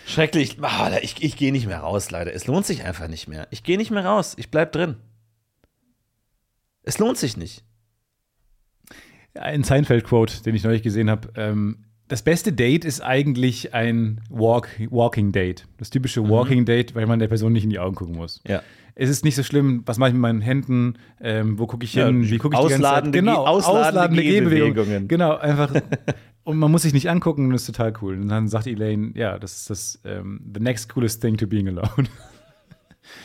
A: Schrecklich. Ah, ich ich gehe nicht mehr raus, leider. Es lohnt sich einfach nicht mehr. Ich gehe nicht mehr raus. Ich bleib drin. Es lohnt sich nicht.
B: Ein Seinfeld-Quote, den ich neulich gesehen habe. Ähm, das beste Date ist eigentlich ein Walk, Walking Date. Das typische Walking Date, weil man der Person nicht in die Augen gucken muss.
A: Ja.
B: Es ist nicht so schlimm, was mache ich mit meinen Händen, ähm, wo gucke ich
A: Ja,
B: hin, wie gucke ich die ganze Zeit.
A: ausladende
B: Genau,
A: Ge- ausladende
B: Gehbewegungen.
A: Gehbewegungen.
B: Genau, einfach. (laughs) und man muss sich nicht angucken und das ist total cool. Und dann sagt Elaine, ja, das ist das ähm, the next coolest thing to being alone.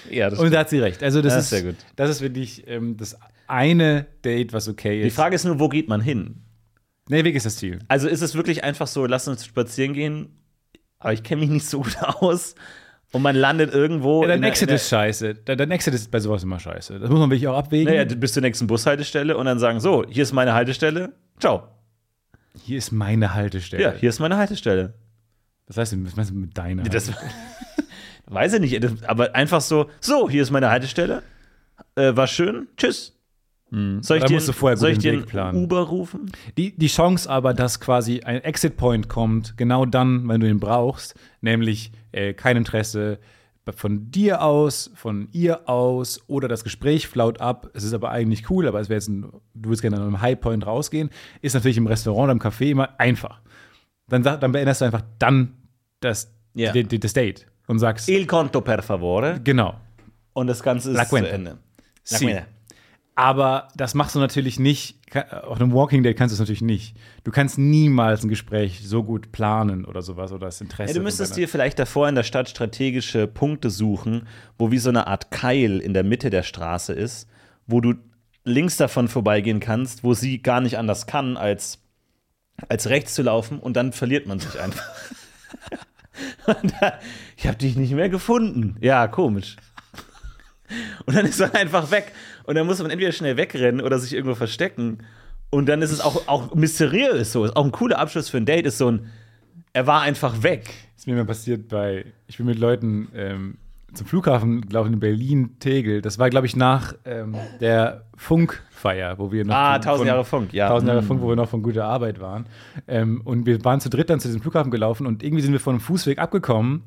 A: Ja, das
B: Und da hat sie recht. Also das,
A: Ja,
B: ist
A: sehr gut.
B: Das ist wirklich ähm, das eine Date, was okay ist.
A: Die Frage ist nur, wo geht man hin?
B: nee, Weg ist das Ziel.
A: Also ist es wirklich einfach so, lass uns spazieren gehen, aber ich kenne mich nicht so gut aus und man landet irgendwo.
B: Ja, dein Exit ist scheiße. Dein Exit ist bei sowas immer scheiße. Das muss man wirklich auch abwägen.
A: Naja, du bist zur nächsten Bushaltestelle und dann sagen, so, hier ist meine Haltestelle. Ciao.
B: Hier ist meine Haltestelle.
A: Ja, hier ist meine Haltestelle.
B: Was heißt denn, was meinst du mit deiner?
A: Das, (laughs) weiß ich nicht, das- aber einfach so, so, hier ist meine Haltestelle. Äh, war schön. Tschüss. Soll ich
B: Da
A: dir,
B: musst du vorher gut
A: soll ich
B: den
A: dir
B: Weg
A: einen
B: planen.
A: Uber rufen?
B: Die, die Chance aber, dass quasi ein Exit-Point kommt, genau dann, wenn du ihn brauchst, nämlich äh, kein Interesse von dir aus, von ihr aus oder das Gespräch flaut ab, es ist aber eigentlich cool, aber es wäre jetzt ein, du willst gerne an einem High-Point rausgehen, ist natürlich im Restaurant oder im Café immer einfach. Dann, dann beendest du einfach dann das,
A: Ja.
B: die- die- das Date und sagst,
A: Il conto per favore.
B: genau.
A: Und das Ganze ist
B: La
A: zu. Ende. La
B: Sí. Aber das machst du natürlich nicht, auf einem Walking Date kannst du es natürlich nicht. Du kannst niemals ein Gespräch so gut planen oder sowas oder das Interesse.
A: Ja, du müsstest dir vielleicht davor in der Stadt strategische Punkte suchen, wo wie so eine Art Keil in der Mitte der Straße ist, wo du links davon vorbeigehen kannst, wo sie gar nicht anders kann, als, als rechts zu laufen und dann verliert man sich einfach. (laughs) da, ich habe dich nicht mehr gefunden. Ja, komisch. Und dann ist man einfach weg. Und dann muss man entweder schnell wegrennen oder sich irgendwo verstecken. Und dann ist es auch, auch mysteriös so. Ist auch ein cooler Abschluss für ein Date, ist so ein, er war einfach weg.
B: ist mir mal passiert bei, ich bin mit Leuten ähm, zum Flughafen gelaufen in Berlin, Tegel. Das war, glaube ich, nach ähm, der Funkfeier, wo wir noch.
A: Ah,
B: von-
A: 1000
B: von-
A: Jahre Funk, ja.
B: 1000 Jahre
A: Mm.
B: Funk, wo wir noch von guter Arbeit waren. Ähm, und wir waren zu dritt dann zu diesem Flughafen gelaufen und irgendwie sind wir von einem Fußweg abgekommen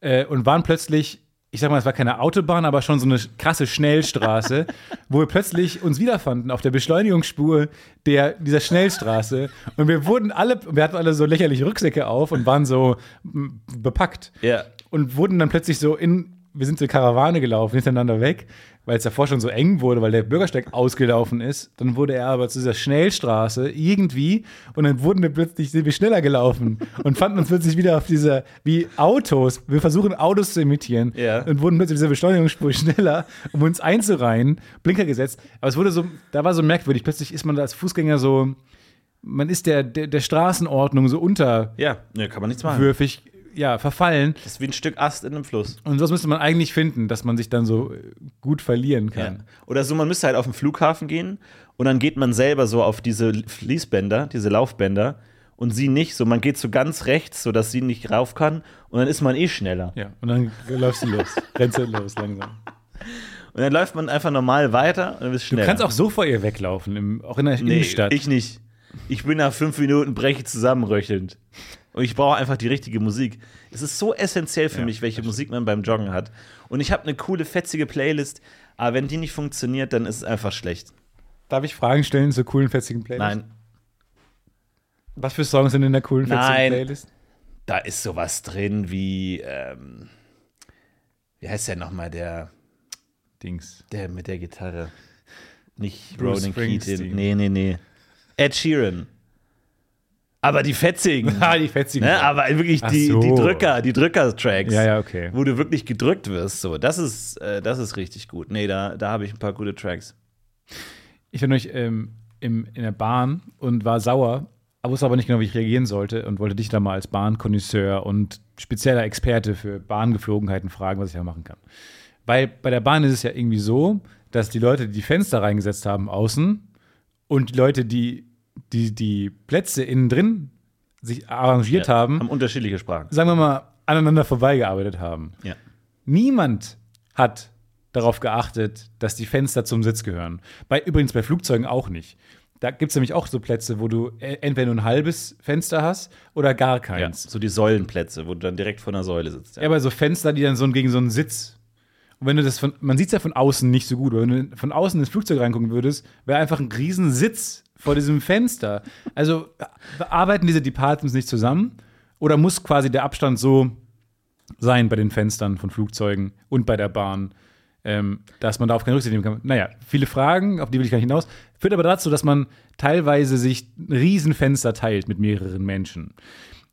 B: äh, und waren plötzlich. Ich sag mal, es war keine Autobahn, aber schon so eine krasse Schnellstraße, (laughs) wo wir plötzlich uns wiederfanden auf der Beschleunigungsspur der, dieser Schnellstraße. Und wir wurden alle, wir hatten alle so lächerliche Rücksäcke auf und waren so bepackt
A: Ja.
B: und wurden dann plötzlich so in wir sind zur Karawane gelaufen, hintereinander weg, weil es davor schon so eng wurde, weil der Bürgersteig ausgelaufen ist. Dann wurde er aber zu dieser Schnellstraße irgendwie und dann wurden wir plötzlich, sind wir schneller gelaufen (laughs) und fanden uns plötzlich wieder auf dieser, wie Autos. Wir versuchen Autos zu imitieren
A: Ja.
B: und wurden plötzlich dieser Beschleunigungsspur schneller, um uns einzureihen, Blinker gesetzt. Aber es wurde so, da war so merkwürdig. Plötzlich ist man da als Fußgänger so, man ist der, der, der Straßenordnung so unterwürfig,
A: Ja, ne, kann man nichts machen.
B: Ja, verfallen.
A: Das ist wie ein Stück Ast in einem Fluss.
B: Und sowas müsste man eigentlich finden, dass man sich dann so gut verlieren
A: Ja.
B: kann.
A: Oder so, man müsste halt auf den Flughafen gehen und dann geht man selber so auf diese Fließbänder, diese Laufbänder und sie nicht. So, man geht so ganz rechts, sodass sie nicht rauf kann und dann ist man eh schneller.
B: Ja, und dann läufst du los, (laughs) rennst du los langsam.
A: Und dann läuft man einfach normal weiter und dann bist
B: Du
A: schneller.
B: kannst auch so vor ihr weglaufen, im, auch in der
A: nee,
B: Innenstadt.
A: ich nicht. Ich bin nach fünf Minuten breche zusammenröchelnd. Und ich brauche einfach die richtige Musik. Es ist so essentiell für
B: Ja,
A: mich, welche Musik man beim Joggen hat. Und ich habe eine coole, fetzige Playlist, aber wenn die nicht funktioniert, dann ist es einfach schlecht.
B: Darf ich Fragen stellen zur coolen, fetzigen Playlist?
A: Nein,
B: Was für Songs sind in der coolen, fetzigen
A: Nein.
B: Playlist?
A: da ist sowas drin wie, ähm, wie heißt der nochmal, der,
B: Dings.
A: der mit der Gitarre? Nicht
B: Bruce
A: Ronan. Keating. Nee, nee, nee. Ed Sheeran. Aber die fetzigen. (laughs)
B: Ah, die fetzigen.
A: ne? Aber wirklich die,
B: so.
A: die Drücker, die Drücker-Tracks.
B: Ja, ja, okay.
A: Wo du wirklich gedrückt wirst. So, das ist, äh, das ist richtig gut. Nee, da, da habe ich ein paar gute Tracks.
B: Ich war neulich ähm, im, in der Bahn und war sauer, wusste aber nicht genau, wie ich reagieren sollte und wollte dich da mal als Bahnkonnoisseur und spezieller Experte für Bahngeflogenheiten fragen, was ich da machen kann. Weil bei der Bahn ist es ja irgendwie so, dass die Leute, die die Fenster reingesetzt haben außen und die Leute, die die, die Plätze innen drin sich arrangiert haben,
A: Haben unterschiedliche Sprachen.
B: sagen wir mal, aneinander vorbeigearbeitet haben.
A: Ja.
B: Niemand hat darauf geachtet, dass die Fenster zum Sitz gehören. Bei, übrigens bei Flugzeugen auch nicht. Da gibt es nämlich auch so Plätze, wo du e- entweder nur ein halbes Fenster hast oder gar
A: ja.
B: keins.
A: So die Säulenplätze, wo du dann direkt vor der Säule sitzt.
B: Ja, aber so Fenster, die dann so gegen so einen Sitz. Und wenn du das von, man sieht es ja von außen nicht so gut, aber wenn du von außen ins Flugzeug reingucken würdest, wäre einfach ein riesen Sitz vor diesem Fenster. Also arbeiten diese Departments nicht zusammen? Oder muss quasi der Abstand so sein bei den Fenstern von Flugzeugen und bei der Bahn, ähm, dass man darauf keine Rücksicht nehmen kann? Naja, viele Fragen, auf die will ich gar nicht hinaus. Führt aber dazu, dass man teilweise sich ein Riesenfenster teilt mit mehreren Menschen.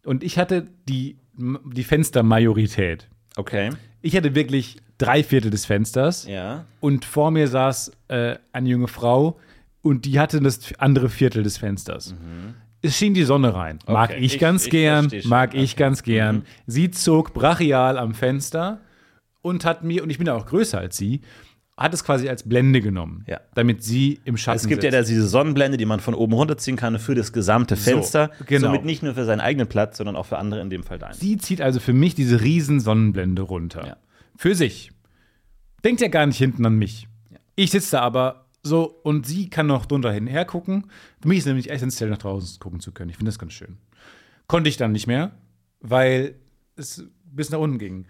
B: Und ich hatte die, die Fenstermajorität.
A: Okay.
B: Ich hatte wirklich drei Viertel des Fensters
A: Ja.
B: und vor mir saß äh, eine junge Frau und die hatte das andere Viertel des Fensters. Es schien die Sonne rein. Mag
A: Okay,
B: ich,
A: ich-
B: ganz
A: ich
B: gern, mag ich
A: Okay.
B: ganz gern. Sie zog brachial am Fenster und hat mir, und ich bin ja auch größer als sie, hat es quasi als Blende genommen,
A: Ja.
B: damit sie im Schatten
A: Es gibt ja
B: sitzt.
A: diese Sonnenblende, die man von oben runterziehen kann für das gesamte Fenster.
B: genau.
A: Somit nicht nur für seinen eigenen Platz, sondern auch für andere in dem Fall deinen.
B: Sie zieht also für mich diese riesen Sonnenblende runter.
A: Ja.
B: Für sich. Denkt ja gar nicht hinten an mich. Ich sitze da aber so und sie kann noch drunter hinher gucken. Für mich ist nämlich essentiell, nach draußen gucken zu können. Ich finde das ganz schön. Konnte ich dann nicht mehr, weil es bis nach unten ging.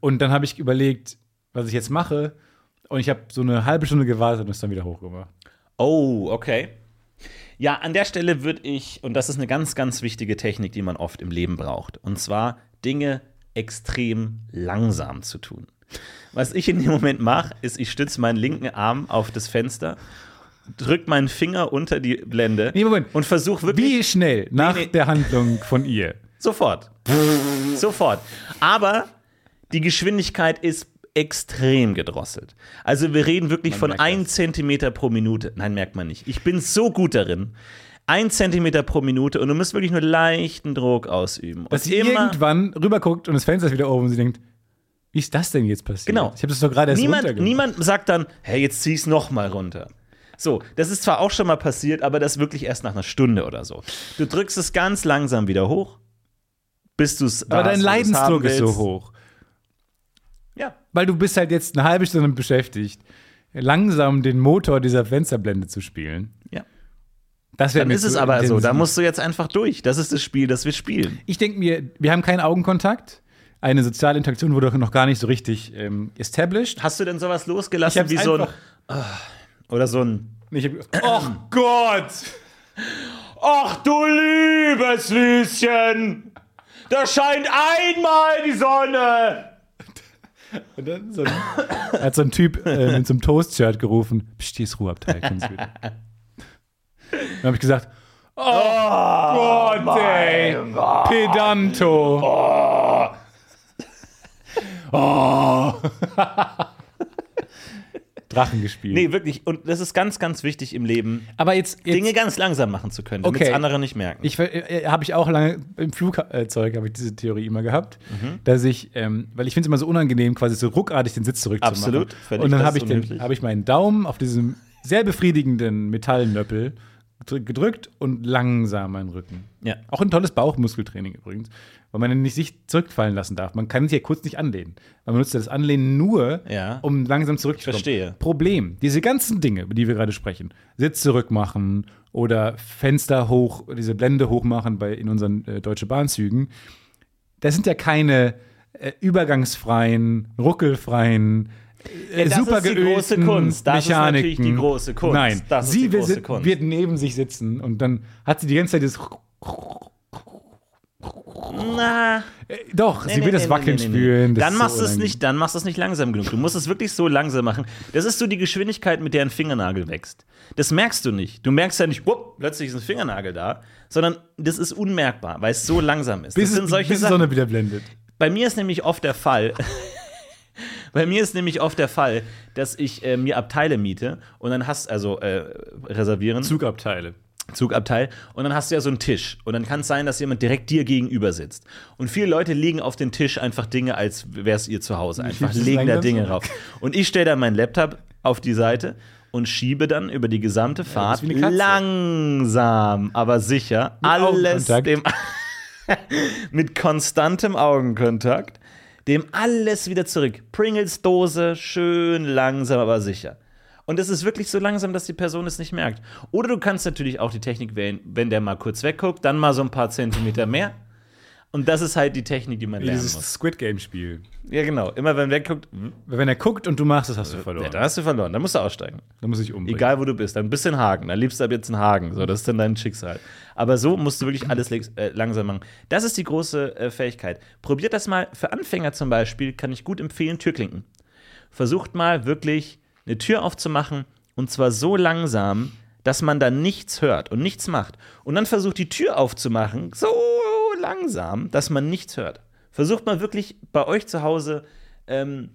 B: Und dann habe ich überlegt, was ich jetzt mache. Und ich habe so eine halbe Stunde gewartet und es dann wieder hochgemacht.
A: Oh, okay. Ja, an der Stelle würde ich, und das ist eine ganz, ganz wichtige Technik, die man oft im Leben braucht, und zwar Dinge extrem langsam zu tun. Was ich in dem Moment mache, ist, ich stütze meinen linken Arm auf das Fenster, drücke meinen Finger unter die Blende
B: Nee,
A: und versuche wirklich
B: Wie schnell nach
A: nee.
B: der Handlung von ihr?
A: Sofort. Sofort. Aber die Geschwindigkeit ist extrem gedrosselt. Also wir reden wirklich
B: Man
A: von
B: merkt
A: 1 Zentimeter pro Minute. Nein, merkt man nicht. Ich bin so gut darin. 1 Zentimeter pro Minute und du musst wirklich nur leichten Druck ausüben.
B: Dass
A: und
B: sie irgendwann rüberguckt und das Fenster ist wieder oben und sie denkt, wie ist das denn jetzt passiert?
A: Genau.
B: Ich habe das doch gerade erst
A: niemand, niemand sagt dann, hey, jetzt zieh es noch mal runter. So, das ist zwar auch schon mal passiert, aber das wirklich erst nach einer Stunde oder so. Du drückst es ganz langsam wieder hoch, bis du es
B: Aber dein Leidensdruck ist so hoch.
A: Ja,
B: Weil du bist halt jetzt eine halbe Stunde beschäftigt, langsam den Motor dieser Fensterblende zu spielen.
A: ja.
B: Das
A: Dann ist es aber so, da musst du jetzt einfach durch. Das ist das Spiel, das wir spielen.
B: Ich denke mir, wir haben keinen Augenkontakt. Eine soziale Interaktion wurde doch noch gar nicht so richtig ähm, established.
A: Hast du denn sowas losgelassen wie so ein
B: einfach-
A: oder so ein
B: Ich hab, oh (clears throat) Gott!
A: Ach du liebes Lieschen, da scheint einmal die Sonne.
B: Und dann so ein, hat so ein Typ äh, mit so einem Toast-Shirt gerufen: Psst, hier ist Ruheabteil, kommen Sie wieder. Dann habe ich gesagt: Oh, Gott, ey, Pedanto. Oh. (laughs) Drachen gespielt.
A: Nee, wirklich. Und das ist ganz, ganz wichtig im Leben,
B: aber jetzt, jetzt
A: Dinge ganz langsam machen zu können, damit
B: Okay.
A: andere nicht merken.
B: Ich äh, habe ich auch lange im Flugzeug habe ich diese Theorie immer gehabt,
A: Mhm.
B: dass ich, ähm, weil ich finde es immer so unangenehm, quasi so ruckartig den Sitz zurückzumachen.
A: Absolut, völlig,
B: Und dann habe ich, den- habe ich meinen Daumen auf diesem sehr befriedigenden Metallnöppel gedrü- gedrückt und langsam meinen Rücken.
A: Ja.
B: Auch ein tolles Bauchmuskeltraining übrigens, weil man ihn nicht sich zurückfallen lassen darf. Man kann sich ja kurz nicht anlehnen. Man benutzt das Anlehnen nur,
A: Ja.
B: um langsam zurückzukommen.
A: Ich verstehe.
B: Problem, diese ganzen Dinge, über die wir gerade sprechen, Sitz zurück machen oder Fenster hoch, diese Blende hoch machen bei, in unseren äh, Deutsche Bahnzügen, das sind ja keine äh, übergangsfreien, ruckelfreien, äh,
A: Ja, das
B: super
A: ist die große Kunst. Das ist
B: Mechaniken.
A: natürlich die große Kunst.
B: Nein,
A: Das ist
B: sie
A: die große
B: wird,
A: Kunst.
B: wird neben sich sitzen und dann hat sie die ganze Zeit dieses
A: Na,
B: äh, Doch,
A: nee,
B: sie
A: nee,
B: wird das
A: nee,
B: Wackeln
A: nee, nee, nee.
B: spüren. das
A: Dann machst
B: so
A: du es
B: unangenehm.
A: nicht, dann machst du es nicht langsam genug. Du musst es wirklich so langsam machen. Das ist so die Geschwindigkeit, mit der ein Fingernagel wächst. Das merkst du nicht. Du merkst ja nicht, wupp, plötzlich ist ein Fingernagel da, sondern das ist unmerkbar, weil es so langsam ist.
B: Bis,
A: das sind solche
B: bis die. Sonne wieder blendet.
A: Bei mir ist nämlich oft der Fall. (laughs) Bei mir ist nämlich oft der Fall, dass ich äh, mir Abteile miete und dann hast also äh, reservieren
B: Zugabteile.
A: Zugabteil und dann hast du ja so einen Tisch und dann kann es sein, dass jemand direkt dir gegenüber sitzt. Und viele Leute legen auf den Tisch einfach Dinge, als wäre es ihr Zuhause. Einfach legen da Dinge
B: so?
A: rauf. Und ich stelle dann meinen Laptop auf die Seite und schiebe dann über die gesamte Fahrt
B: Katze.
A: langsam, aber sicher alles
B: Augenkontakt.
A: dem (laughs) mit konstantem Augenkontakt dem alles wieder zurück. Pringles Dose schön langsam, aber sicher. Und es ist wirklich so langsam, dass die Person es nicht merkt. Oder du kannst natürlich auch die Technik wählen, wenn der mal kurz wegguckt, dann mal so ein paar Zentimeter mehr. Und das ist halt die Technik, die man lernen
B: dieses
A: muss.
B: Squid Game Spiel.
A: Ja, genau. Immer wenn wegguckt,
B: Wenn er guckt und du machst es, hast du verloren.
A: ja, dann hast du verloren. Dann musst du aussteigen.
B: Dann muss ich umbringen.
A: Egal, wo du bist. Dann bist du in Hagen. Dann liebst du ab jetzt in Hagen. So, das ist dann dein Schicksal. Aber so musst du wirklich alles äh, langsam machen. Das ist die große äh, Fähigkeit. Probiert das mal. Für Anfänger zum Beispiel kann ich gut empfehlen, Türklinken. Versucht mal wirklich eine Tür aufzumachen und zwar so langsam, dass man da nichts hört und nichts macht. Und dann versucht die Tür aufzumachen, so langsam, dass man nichts hört. Versucht mal wirklich bei euch zu Hause, ähm,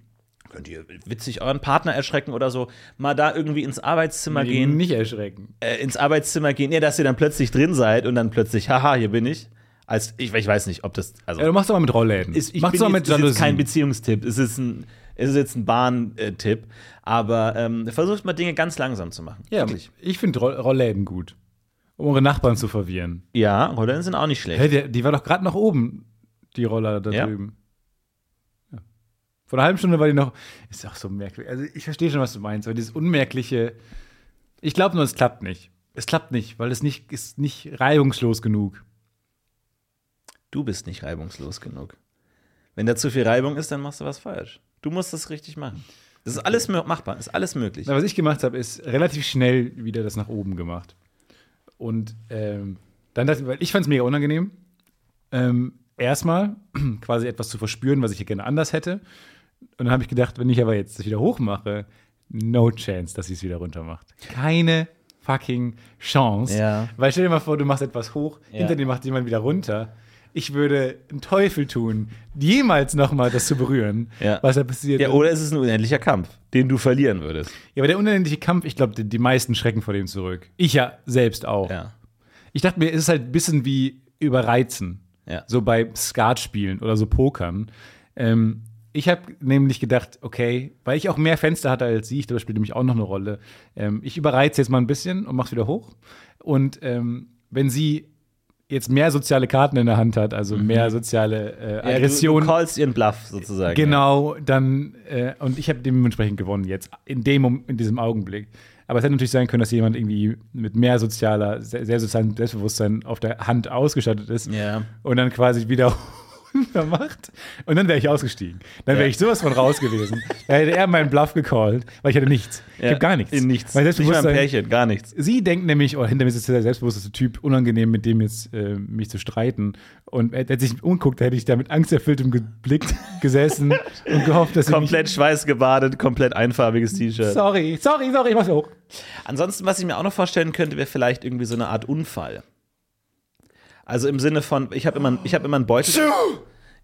A: könnt ihr witzig euren Partner erschrecken oder so, mal da irgendwie ins Arbeitszimmer
B: Nee,
A: gehen,
B: Nicht erschrecken.
A: äh, ins Arbeitszimmer gehen, ja, dass ihr dann plötzlich drin seid und dann plötzlich, haha, hier bin ich. Als, ich, ich weiß nicht, ob das, also
B: Ja, du machst doch mal mit Rollläden.
A: ist, ich
B: machst
A: bin
B: doch mal mit
A: ist jetzt kein. Beziehungstipp, es ist, ein, es ist jetzt ein Bahntipp, aber ähm, versucht mal Dinge ganz langsam zu machen.
B: Ja,
A: Wirklich.
B: ich finde Roll Rollläden gut. Um eure Nachbarn zu verwirren.
A: Ja, Rollen sind auch nicht schlecht.
B: Hä, der, die war doch gerade noch oben, die Roller da
A: Ja.
B: drüben. Ja. Vor einer halben Stunde war die noch. Ist auch so merkwürdig. Also, ich verstehe schon, was du meinst, weil dieses Unmerkliche. Ich glaube nur, es klappt nicht. Es klappt nicht, weil es nicht, ist nicht reibungslos genug.
A: Du bist nicht reibungslos genug. Wenn da zu viel Reibung ist, dann machst du was falsch. Du musst das richtig machen. Das ist alles machbar, ist alles möglich.
B: Na, was ich gemacht habe, ist relativ schnell wieder das nach oben gemacht. Und ähm, dann dachte ich, weil ich fand es mega unangenehm, ähm, erstmal (clears throat) quasi etwas zu verspüren, was ich hier gerne anders hätte. Und dann habe ich gedacht, wenn ich aber jetzt das wieder hoch mache, no chance, dass sie es wieder runter macht. Keine fucking Chance.
A: Ja.
B: Weil stell dir mal vor, du machst etwas hoch,
A: Ja.
B: hinter dir macht jemand wieder runter. Ich würde einen Teufel tun, jemals nochmal das zu berühren,
A: Ja.
B: was da passiert.
A: Ja, oder es ist ein unendlicher Kampf, den du verlieren würdest.
B: Ja, aber der unendliche Kampf, ich glaube, die, die meisten schrecken vor dem zurück. Ich ja selbst auch.
A: Ja.
B: Ich dachte mir, es ist halt ein bisschen wie überreizen.
A: Ja.
B: So bei Skatspielen oder so Pokern. Ähm, ich habe nämlich gedacht, okay, weil ich auch mehr Fenster hatte als sie, ich glaube, das spielt nämlich auch noch eine Rolle. Ähm, ich überreize jetzt mal ein bisschen und mach's wieder hoch. Und ähm, wenn sie jetzt mehr soziale Karten in der Hand hat, also mehr soziale äh,
A: Mhm. Ja,
B: Aggression,
A: Du, du callst ihren Bluff sozusagen.
B: Genau, dann, äh, und ich habe dementsprechend gewonnen jetzt, in, dem, in diesem Augenblick. Aber es hätte natürlich sein können, dass jemand irgendwie mit mehr sozialer, sehr, sehr sozialem Selbstbewusstsein auf der Hand ausgestattet ist
A: Ja.
B: und dann quasi wieder (laughs) gemacht und dann wäre ich ausgestiegen. Dann wäre ich sowas von raus gewesen. Da hätte er meinen Bluff gecallt, weil ich hatte nichts. Ich habe gar nichts.
A: In nichts.
B: Weil
A: Nicht mal ein Pärchen, gar nichts.
B: sie denkt nämlich, oh, hinter mir sitzt der selbstbewusste Typ, unangenehm mit dem jetzt äh, mich zu streiten. Und hätte sich umguckt, da hätte ich da mit angsterfülltem Blick (laughs) gesessen und gehofft, dass
A: Komplett schweißgebadet, komplett einfarbiges. T-Shirt.
B: Sorry, sorry, sorry, ich mach's hoch.
A: Ansonsten, was ich mir auch noch vorstellen könnte, wäre vielleicht irgendwie so eine Art Unfall. Also im Sinne von, ich habe immer, ich hab immer einen Beutel.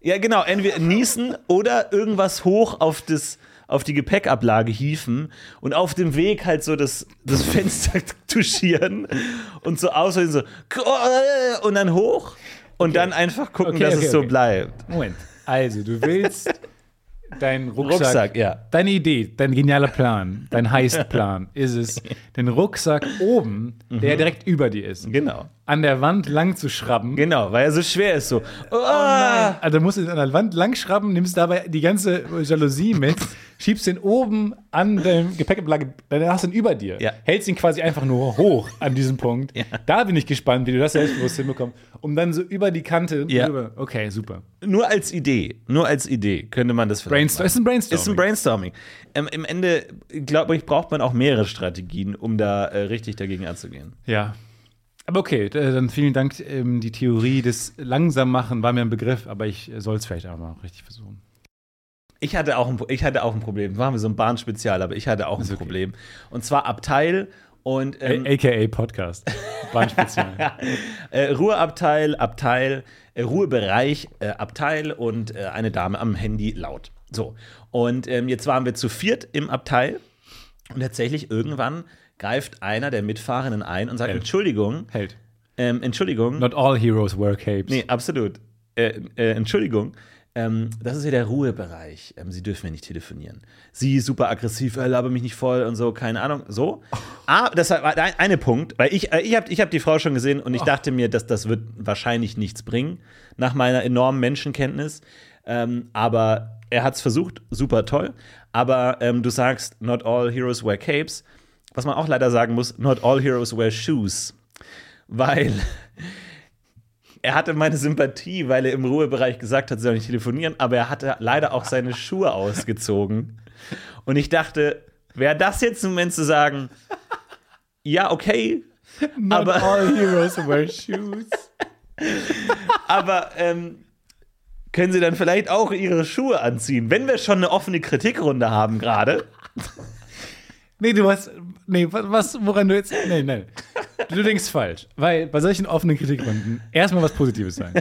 A: Ja, genau, entweder niesen oder irgendwas hoch auf das auf die Gepäckablage hieven und auf dem Weg halt so das, das Fenster (laughs) touchieren und so aussehen so und dann hoch und dann einfach gucken,
B: Okay,
A: dass
B: okay,
A: es so
B: okay.
A: bleibt.
B: Moment. Also, du willst (laughs) deinen Rucksack,
A: Rucksack, ja.
B: deine Idee, dein genialer Plan, dein Heistplan (laughs) ist es, den Rucksack oben, der direkt über dir ist,
A: Genau.
B: An der Wand lang zu schrabben.
A: Genau, weil er so schwer ist so. Oh,
B: Nein. Also musst du an der Wand lang schrabben, nimmst dabei die ganze Jalousie mit, (laughs) schiebst den oben an deinem Gepäckablage, dann hast du ihn über dir.
A: Ja.
B: Hältst ihn quasi einfach nur hoch an diesem Punkt. Da bin ich gespannt, wie du das selbstbewusst hinbekommst, um dann so über die Kante
A: Ja.
B: rüber. Okay, super.
A: Nur als Idee, nur als Idee könnte man das vielleicht
B: Brainstorm ist ein Brainstorming.
A: Ist ein Brainstorming. Ähm, Im Ende, glaube ich, braucht man auch mehrere Strategien, um da äh, richtig dagegen anzugehen.
B: Ja. Aber okay, äh, dann vielen Dank. Ähm, die Theorie des Langsammachen war mir ein Begriff, aber ich soll es vielleicht auch mal richtig versuchen.
A: Ich hatte auch ein, ich hatte auch ein Problem. Machen wir so ein Bahnspezial, aber ich hatte auch ein
B: okay.
A: Problem. Und zwar Abteil und ähm,
B: AKA Podcast. (laughs) Bahnspezial.
A: äh, Ruheabteil, Abteil, äh, Ruhebereich, äh, Abteil und äh, eine Dame am Handy laut. So. Und ähm, jetzt waren wir zu viert im Abteil und tatsächlich irgendwann greift einer der Mitfahrenden ein und sagt:
B: Hält.
A: Entschuldigung,
B: Hält.
A: ähm, Entschuldigung.
B: Not all heroes wear capes.
A: Nee, absolut. Äh, äh, Entschuldigung. Ähm, das ist hier der Ruhebereich. Ähm, Sie dürfen ja nicht telefonieren. Sie super aggressiv, äh, laber mich nicht voll und so, keine Ahnung. So. (laughs) Ah, das war ein eine Punkt, weil ich, äh, ich habe ich hab die Frau schon gesehen und ich dachte mir, dass das wird wahrscheinlich nichts bringen, nach meiner enormen Menschenkenntnis. Ähm, aber er hat es versucht, super toll. Aber ähm, du sagst, not all heroes wear capes. Was man auch leider sagen muss, not all heroes wear shoes. Weil (laughs) er hatte meine Sympathie, weil er im Ruhebereich gesagt hat, sie soll nicht telefonieren, aber er hatte leider auch seine Schuhe ausgezogen. Und ich dachte, wäre das jetzt ein Moment zu sagen, ja, okay,
B: Not
A: aber-
B: all heroes wear shoes. (laughs)
A: aber ähm, können Sie dann vielleicht auch Ihre Schuhe anziehen, wenn wir schon eine offene Kritikrunde haben gerade?
B: Nee, du hast. Nee, was, woran du jetzt. Nee, nee. Du denkst falsch. Weil bei solchen offenen Kritikrunden erstmal was Positives sein.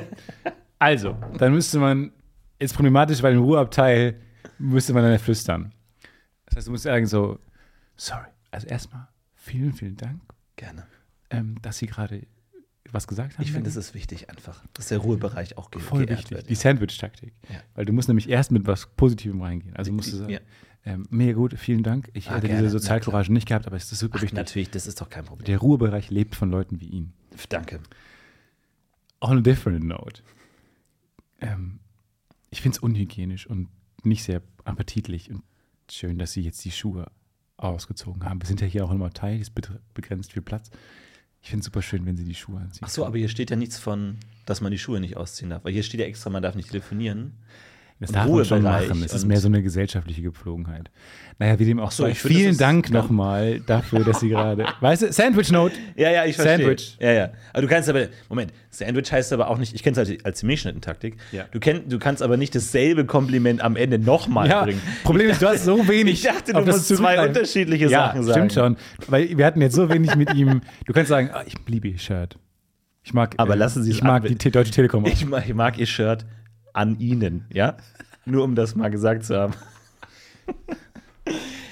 B: Also, dann müsste man. Ist problematisch, weil im Ruheabteil müsste man dann ja flüstern. Das heißt, du musst sagen so: Sorry. Also erstmal vielen, vielen Dank,
A: Gerne.
B: ähm, dass Sie gerade was gesagt haben.
A: Ich finde, es ist wichtig einfach, dass der Ruhebereich auch ge
B: voll wichtig.
A: wird.
B: Die Sandwich-Taktik.
A: Ja.
B: Weil du musst nämlich erst mit was Positivem reingehen. Also musst du sagen,
A: Ja.
B: Ähm, mega gut, vielen Dank. Ich
A: Ah,
B: hätte
A: gerne.
B: diese Sozialcourage nicht gehabt, aber es ist super
A: Ach,
B: wichtig.
A: natürlich, das ist doch kein Problem.
B: Der Ruhebereich lebt von Leuten wie ihn.
A: Danke.
B: On a different note. Ähm, ich finde es unhygienisch und nicht sehr appetitlich und schön, dass sie jetzt die Schuhe ausgezogen haben. Wir sind ja hier auch Abteil, hier ist bet- begrenzt viel Platz. Ich finde es super schön, wenn sie die Schuhe anziehen.
A: Ach so, aber hier steht ja nichts von, dass man die Schuhe nicht ausziehen darf. Weil hier steht ja extra, man darf nicht telefonieren.
B: Das darf man schon machen. Es ist mehr so eine gesellschaftliche Gepflogenheit. Naja, wie dem auch
A: so,
B: sei. Vielen
A: ist-
B: Dank
A: ja.
B: nochmal dafür, dass Sie gerade. (laughs) Weißt du, Sandwich Note.
A: Ja, ja, ich verstehe.
B: Sandwich.
A: Ja, ja. Aber du kannst aber, Moment, Sandwich heißt aber auch nicht, ich kenne es als, als Milchschnittentaktik.
B: Ja.
A: Du, kenn, du kannst aber nicht dasselbe Kompliment am Ende nochmal
B: Ja,
A: bringen.
B: Problem ist, du hast so wenig.
A: Ich dachte, du musst zwei
B: zurückgreifen.
A: unterschiedliche
B: ja,
A: Sachen sagen.
B: Stimmt schon. Weil wir hatten jetzt so wenig mit ihm. Du kannst sagen, ah, ich liebe ihr Shirt. Ich mag,
A: Aber
B: äh,
A: lassen Sie
B: Ich mag die Te Deutsche Telekom. auch.
A: Ich mag, ich mag ihr Shirt an Ihnen, ja? Nur um das mal gesagt zu haben. (laughs)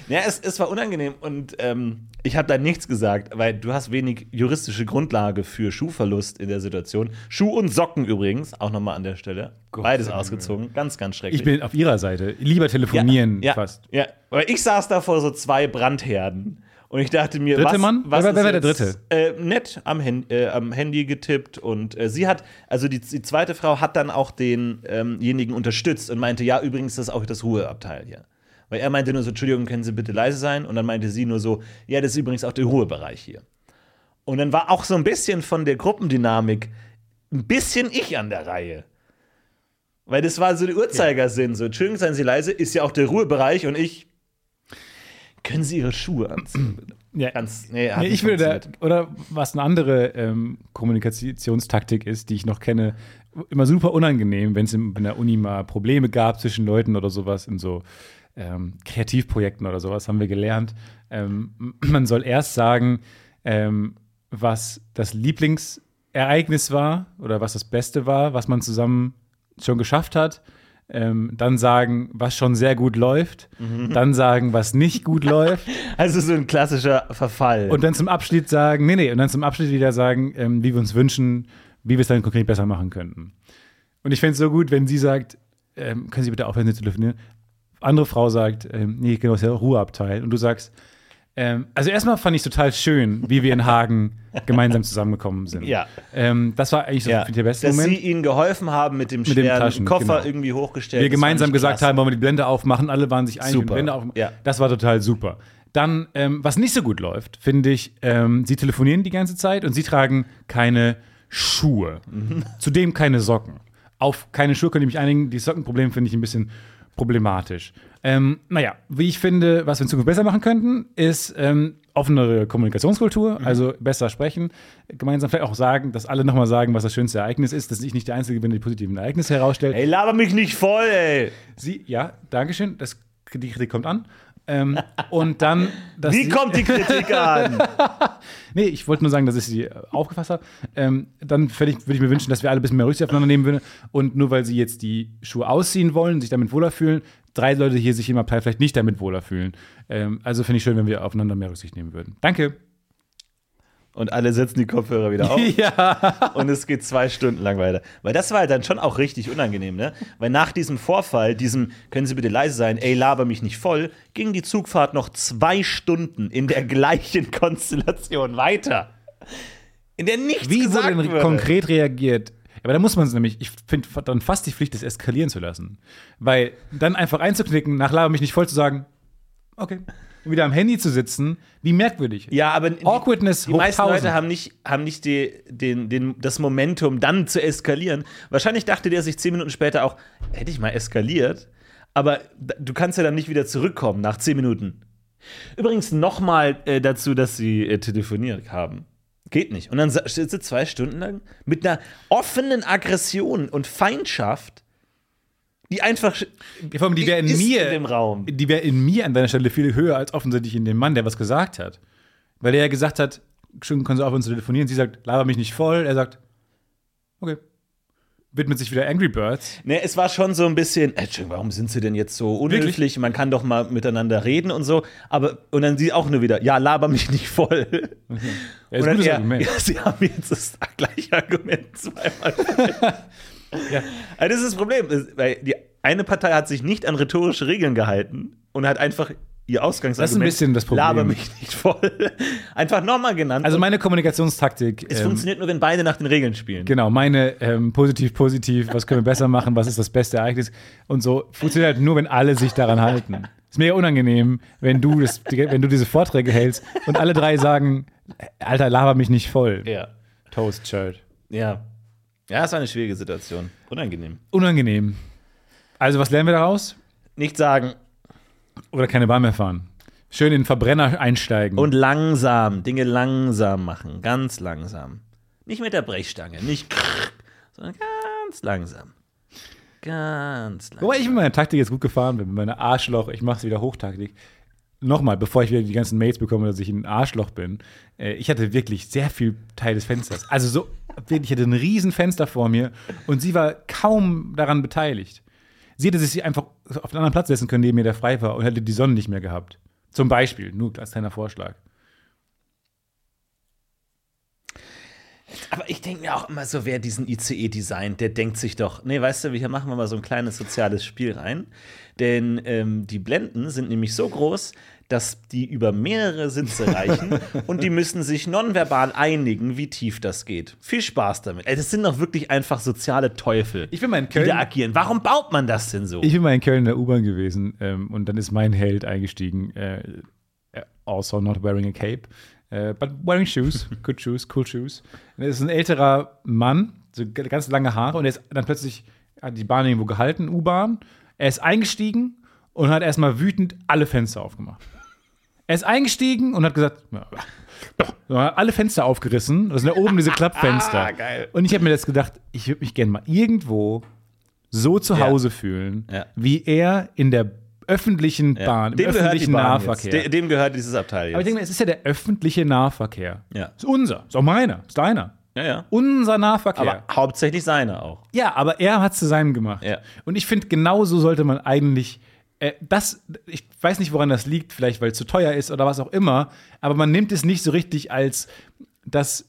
A: Ja, es, es war unangenehm und ähm, ich habe da nichts gesagt, weil du hast wenig juristische Grundlage für Schuhverlust in der Situation. Schuh und Socken übrigens, auch nochmal an der Stelle.
B: Gott
A: Beides ausgezogen, ganz, ganz schrecklich.
B: Ich bin auf ihrer Seite. Lieber telefonieren
A: ja,
B: fast.
A: Ja, aber ich saß da vor so zwei Brandherden und ich dachte mir,
B: Dritte
A: was,
B: Mann?
A: was
B: Wer-
A: ist
B: wer war der
A: jetzt,
B: Dritte?
A: Äh, nett am, Hen äh, am Handy getippt und äh, sie hat, also die, die zweite Frau hat dann auch denjenigen unterstützt und meinte, ja, übrigens, das ist auch das Ruheabteil hier. Weil er meinte nur so, Entschuldigung, können Sie bitte leise sein? Und dann meinte sie nur so, ja, das ist übrigens auch der Ruhebereich hier. Und dann war auch so ein bisschen von der Gruppendynamik ein bisschen ich an der Reihe. Weil das war so der Uhrzeigersinn. So, Entschuldigung, seien Sie leise, ist ja auch der Ruhebereich und ich. Können Sie Ihre Schuhe anziehen? (clears throat)
B: Ja.
A: Ganz, nee,
B: Nee, ich würde da, oder was eine andere ähm, Kommunikationstaktik ist, die ich noch kenne, immer super unangenehm, wenn es in der Uni mal Probleme gab zwischen Leuten oder sowas, in so ähm, Kreativprojekten oder sowas, haben wir gelernt. Ähm, (clears throat) man soll erst sagen, ähm, was das Lieblingsereignis war oder was das Beste war, was man zusammen schon geschafft hat. Ähm, dann sagen, was schon sehr gut läuft. Dann sagen, was nicht gut (laughs) läuft.
A: Also so ein klassischer Verfall.
B: Und dann zum Abschluss sagen, nee, nee, und dann zum Abschluss wieder sagen, ähm, wie wir uns wünschen, wie wir es dann konkret besser machen könnten. Und ich fände es so gut, wenn sie sagt, ähm, können Sie bitte aufhören zu telefonieren? Andere Frau sagt, ähm, nee, genau, das ist ja Ruheabteil. Und du sagst, ähm, also erstmal fand ich es total schön, wie wir in Hagen (laughs) gemeinsam zusammengekommen sind.
A: Ja.
B: Ähm, das war eigentlich so
A: ja.
B: der beste
A: Dass
B: Moment.
A: sie ihnen geholfen haben mit dem
B: dem
A: schweren
B: Taschen,
A: Koffer
B: genau.
A: irgendwie hochgestellt.
B: wir gemeinsam gesagt
A: klasse.
B: haben, wollen wir die Blende aufmachen, alle waren sich einig,
A: Super.
B: Blende aufmachen.
A: Ja.
B: Das war total super. Dann, ähm, was nicht so gut läuft, finde ich, ähm, sie telefonieren die ganze Zeit und sie tragen keine Schuhe.
A: Mhm.
B: Zudem keine Socken. Auf keine Schuhe könnte ich mich einigen. Die Sockenproblem finde ich ein bisschen problematisch. Ähm, naja, wie ich finde, was wir in Zukunft besser machen könnten, ist ähm, offenere Kommunikationskultur,
A: Mhm.
B: also besser sprechen, gemeinsam vielleicht auch sagen, dass alle nochmal sagen, was das schönste Ereignis ist, dass ich nicht der Einzige bin, der die positiven Ereignisse herausstellt.
A: Ey, laber mich nicht voll, ey.
B: Sie, ja, Dankeschön, das, die Kritik kommt an. Ähm, und dann,
A: Wie
B: sie,
A: kommt die Kritik an? (laughs)
B: Nee, ich wollte nur sagen, dass ich sie äh, aufgefasst habe. Ähm, dann würde ich, würd ich mir wünschen, dass wir alle ein bisschen mehr Rücksicht aufeinander nehmen würden. Und nur weil sie jetzt die Schuhe ausziehen wollen, sich damit wohler fühlen, drei Leute hier sich im Abteil vielleicht nicht damit wohler fühlen. Ähm, also finde ich schön, wenn wir aufeinander mehr Rücksicht nehmen würden. Danke.
A: Und alle setzen die Kopfhörer wieder auf. (laughs)
B: ja.
A: und es geht zwei Stunden lang weiter. Weil das war halt dann schon auch richtig unangenehm, ne? Weil nach diesem Vorfall, diesem, können Sie bitte leise sein, ey, laber mich nicht voll, ging die Zugfahrt noch zwei Stunden in der gleichen (laughs) Konstellation weiter. In der nichts
B: Wie
A: gesagt
B: wurde denn
A: wurde.
B: konkret reagiert? Aber da muss man es nämlich, ich finde dann fast die Pflicht, das eskalieren zu lassen. Weil dann einfach einzuknicken, nach Laber mich nicht voll zu sagen, okay. Und wieder am Handy zu sitzen, wie merkwürdig.
A: Ja, aber die,
B: Awkwardness
A: die
B: hoch
A: meisten
B: 1000.
A: Leute haben nicht, haben nicht die, den, den, das Momentum, dann zu eskalieren. Wahrscheinlich dachte der sich zehn Minuten später auch, hätte ich mal eskaliert. Aber du kannst ja dann nicht wieder zurückkommen nach zehn Minuten. Übrigens nochmal äh, dazu, dass sie äh, telefoniert haben. Geht nicht. Und dann sitzt sie zwei Stunden lang mit einer offenen Aggression und Feindschaft, die einfach
B: Ja, vor allem, die wäre in mir,
A: in dem Raum.
B: die wäre in mir an deiner Stelle viel höher als offensichtlich in dem Mann, der was gesagt hat. Weil der ja gesagt hat, schön, können Sie aufhören zu telefonieren. Sie sagt, laber mich nicht voll. Er sagt, okay. Widmet sich wieder Angry Birds.
A: Ne, es war schon so ein bisschen, äh, Entschuldigung, warum sind sie denn jetzt so unhöflich? Man kann doch mal miteinander reden und so. Aber, und dann sie auch nur wieder, ja, laber mich nicht voll.
B: Ja, ist
A: und
B: ein gutes
A: er,
B: Argument. (laughs)
A: ja, sie haben jetzt das gleiche Argument zweimal. (laughs)
B: Ja.
A: Also das ist das Problem, weil die eine Partei hat sich nicht an rhetorische Regeln gehalten und hat einfach ihr Ausgangsargument,
B: Das ist ein bisschen das Problem.
A: laber mich nicht voll, (laughs) einfach nochmal genannt.
B: Also meine Kommunikationstaktik.
A: es
B: ähm,
A: funktioniert nur, wenn beide nach den Regeln spielen.
B: Genau, meine ähm, positiv, positiv, was können wir besser machen, was ist das beste Ereignis und so funktioniert halt nur, wenn alle sich daran halten. Ist mega unangenehm, wenn du, das, wenn du diese Vorträge hältst und alle drei sagen, Alter, laber mich nicht voll.
A: Ja.
B: Toast Shirt.
A: Ja. Ja, es war eine schwierige Situation. Unangenehm.
B: Unangenehm. Also, was lernen wir daraus?
A: Nicht sagen,
B: Oder keine Bahn mehr fahren. Schön in den Verbrenner einsteigen.
A: Und langsam, Dinge langsam machen, ganz langsam. Nicht mit der Brechstange, nicht (laughs) sondern ganz langsam. Ganz langsam.
B: Wobei ich mit meiner Taktik jetzt gut gefahren bin, mit meiner Arschloch, ich mache es wieder Hochtaktik. Nochmal, bevor ich wieder die ganzen Mails bekomme, dass ich ein Arschloch bin. Äh, ich hatte wirklich sehr viel Teil des Fensters. Also so, ich hatte ein riesen Fenster vor mir und sie war kaum daran beteiligt. Sie hätte sich einfach auf einen anderen Platz setzen können, neben mir der frei war und hätte die Sonne nicht mehr gehabt. Zum Beispiel, nur als kleiner Vorschlag.
A: Aber ich denke mir auch immer so, wer diesen ICE designt, der denkt sich doch, nee, weißt du, hier machen wir mal so ein kleines soziales Spiel rein. Denn ähm, die Blenden sind nämlich so groß, dass die über mehrere Sitze (laughs) reichen und die müssen sich nonverbal einigen, wie tief das geht. Viel Spaß damit. Das sind doch wirklich einfach soziale Teufel,
B: Ich bin mal in
A: die
B: Köln.
A: da agieren. Warum baut man das denn so?
B: Ich bin mal in Köln in der U-Bahn gewesen ähm, und dann ist mein Held eingestiegen. Äh, äh, also not wearing a cape, äh, but wearing shoes, (laughs) good shoes, cool shoes. Und er ist ein älterer Mann, so ganz lange Haare und er ist dann plötzlich hat die Bahn irgendwo gehalten, U-Bahn. Er ist eingestiegen und hat erstmal wütend alle Fenster aufgemacht. Er ist eingestiegen und hat gesagt, ja, alle Fenster aufgerissen. Das sind ja oben diese (laughs) Klappfenster.
A: Ah, geil.
B: Und ich habe mir das gedacht, ich würde mich gerne mal irgendwo so zu
A: Ja.
B: Hause fühlen,
A: Ja.
B: wie er in der öffentlichen
A: Ja.
B: Bahn, im
A: dem die
B: öffentlichen
A: Bahn
B: Nahverkehr.
A: Jetzt. De- Dem gehört dieses Abteil
B: Aber ich
A: jetzt.
B: denke mir, es ist ja der öffentliche Nahverkehr.
A: Ja.
B: Ist unser, ist auch meiner, ist deiner.
A: Ja, ja.
B: Unser Nahverkehr.
A: Aber hauptsächlich seine auch.
B: Ja, aber er hat es zu seinem gemacht.
A: Ja.
B: Und ich finde, genau so sollte man eigentlich. Äh, das, ich weiß nicht, woran das liegt, vielleicht weil es zu teuer ist oder was auch immer, aber man nimmt es nicht so richtig als, dass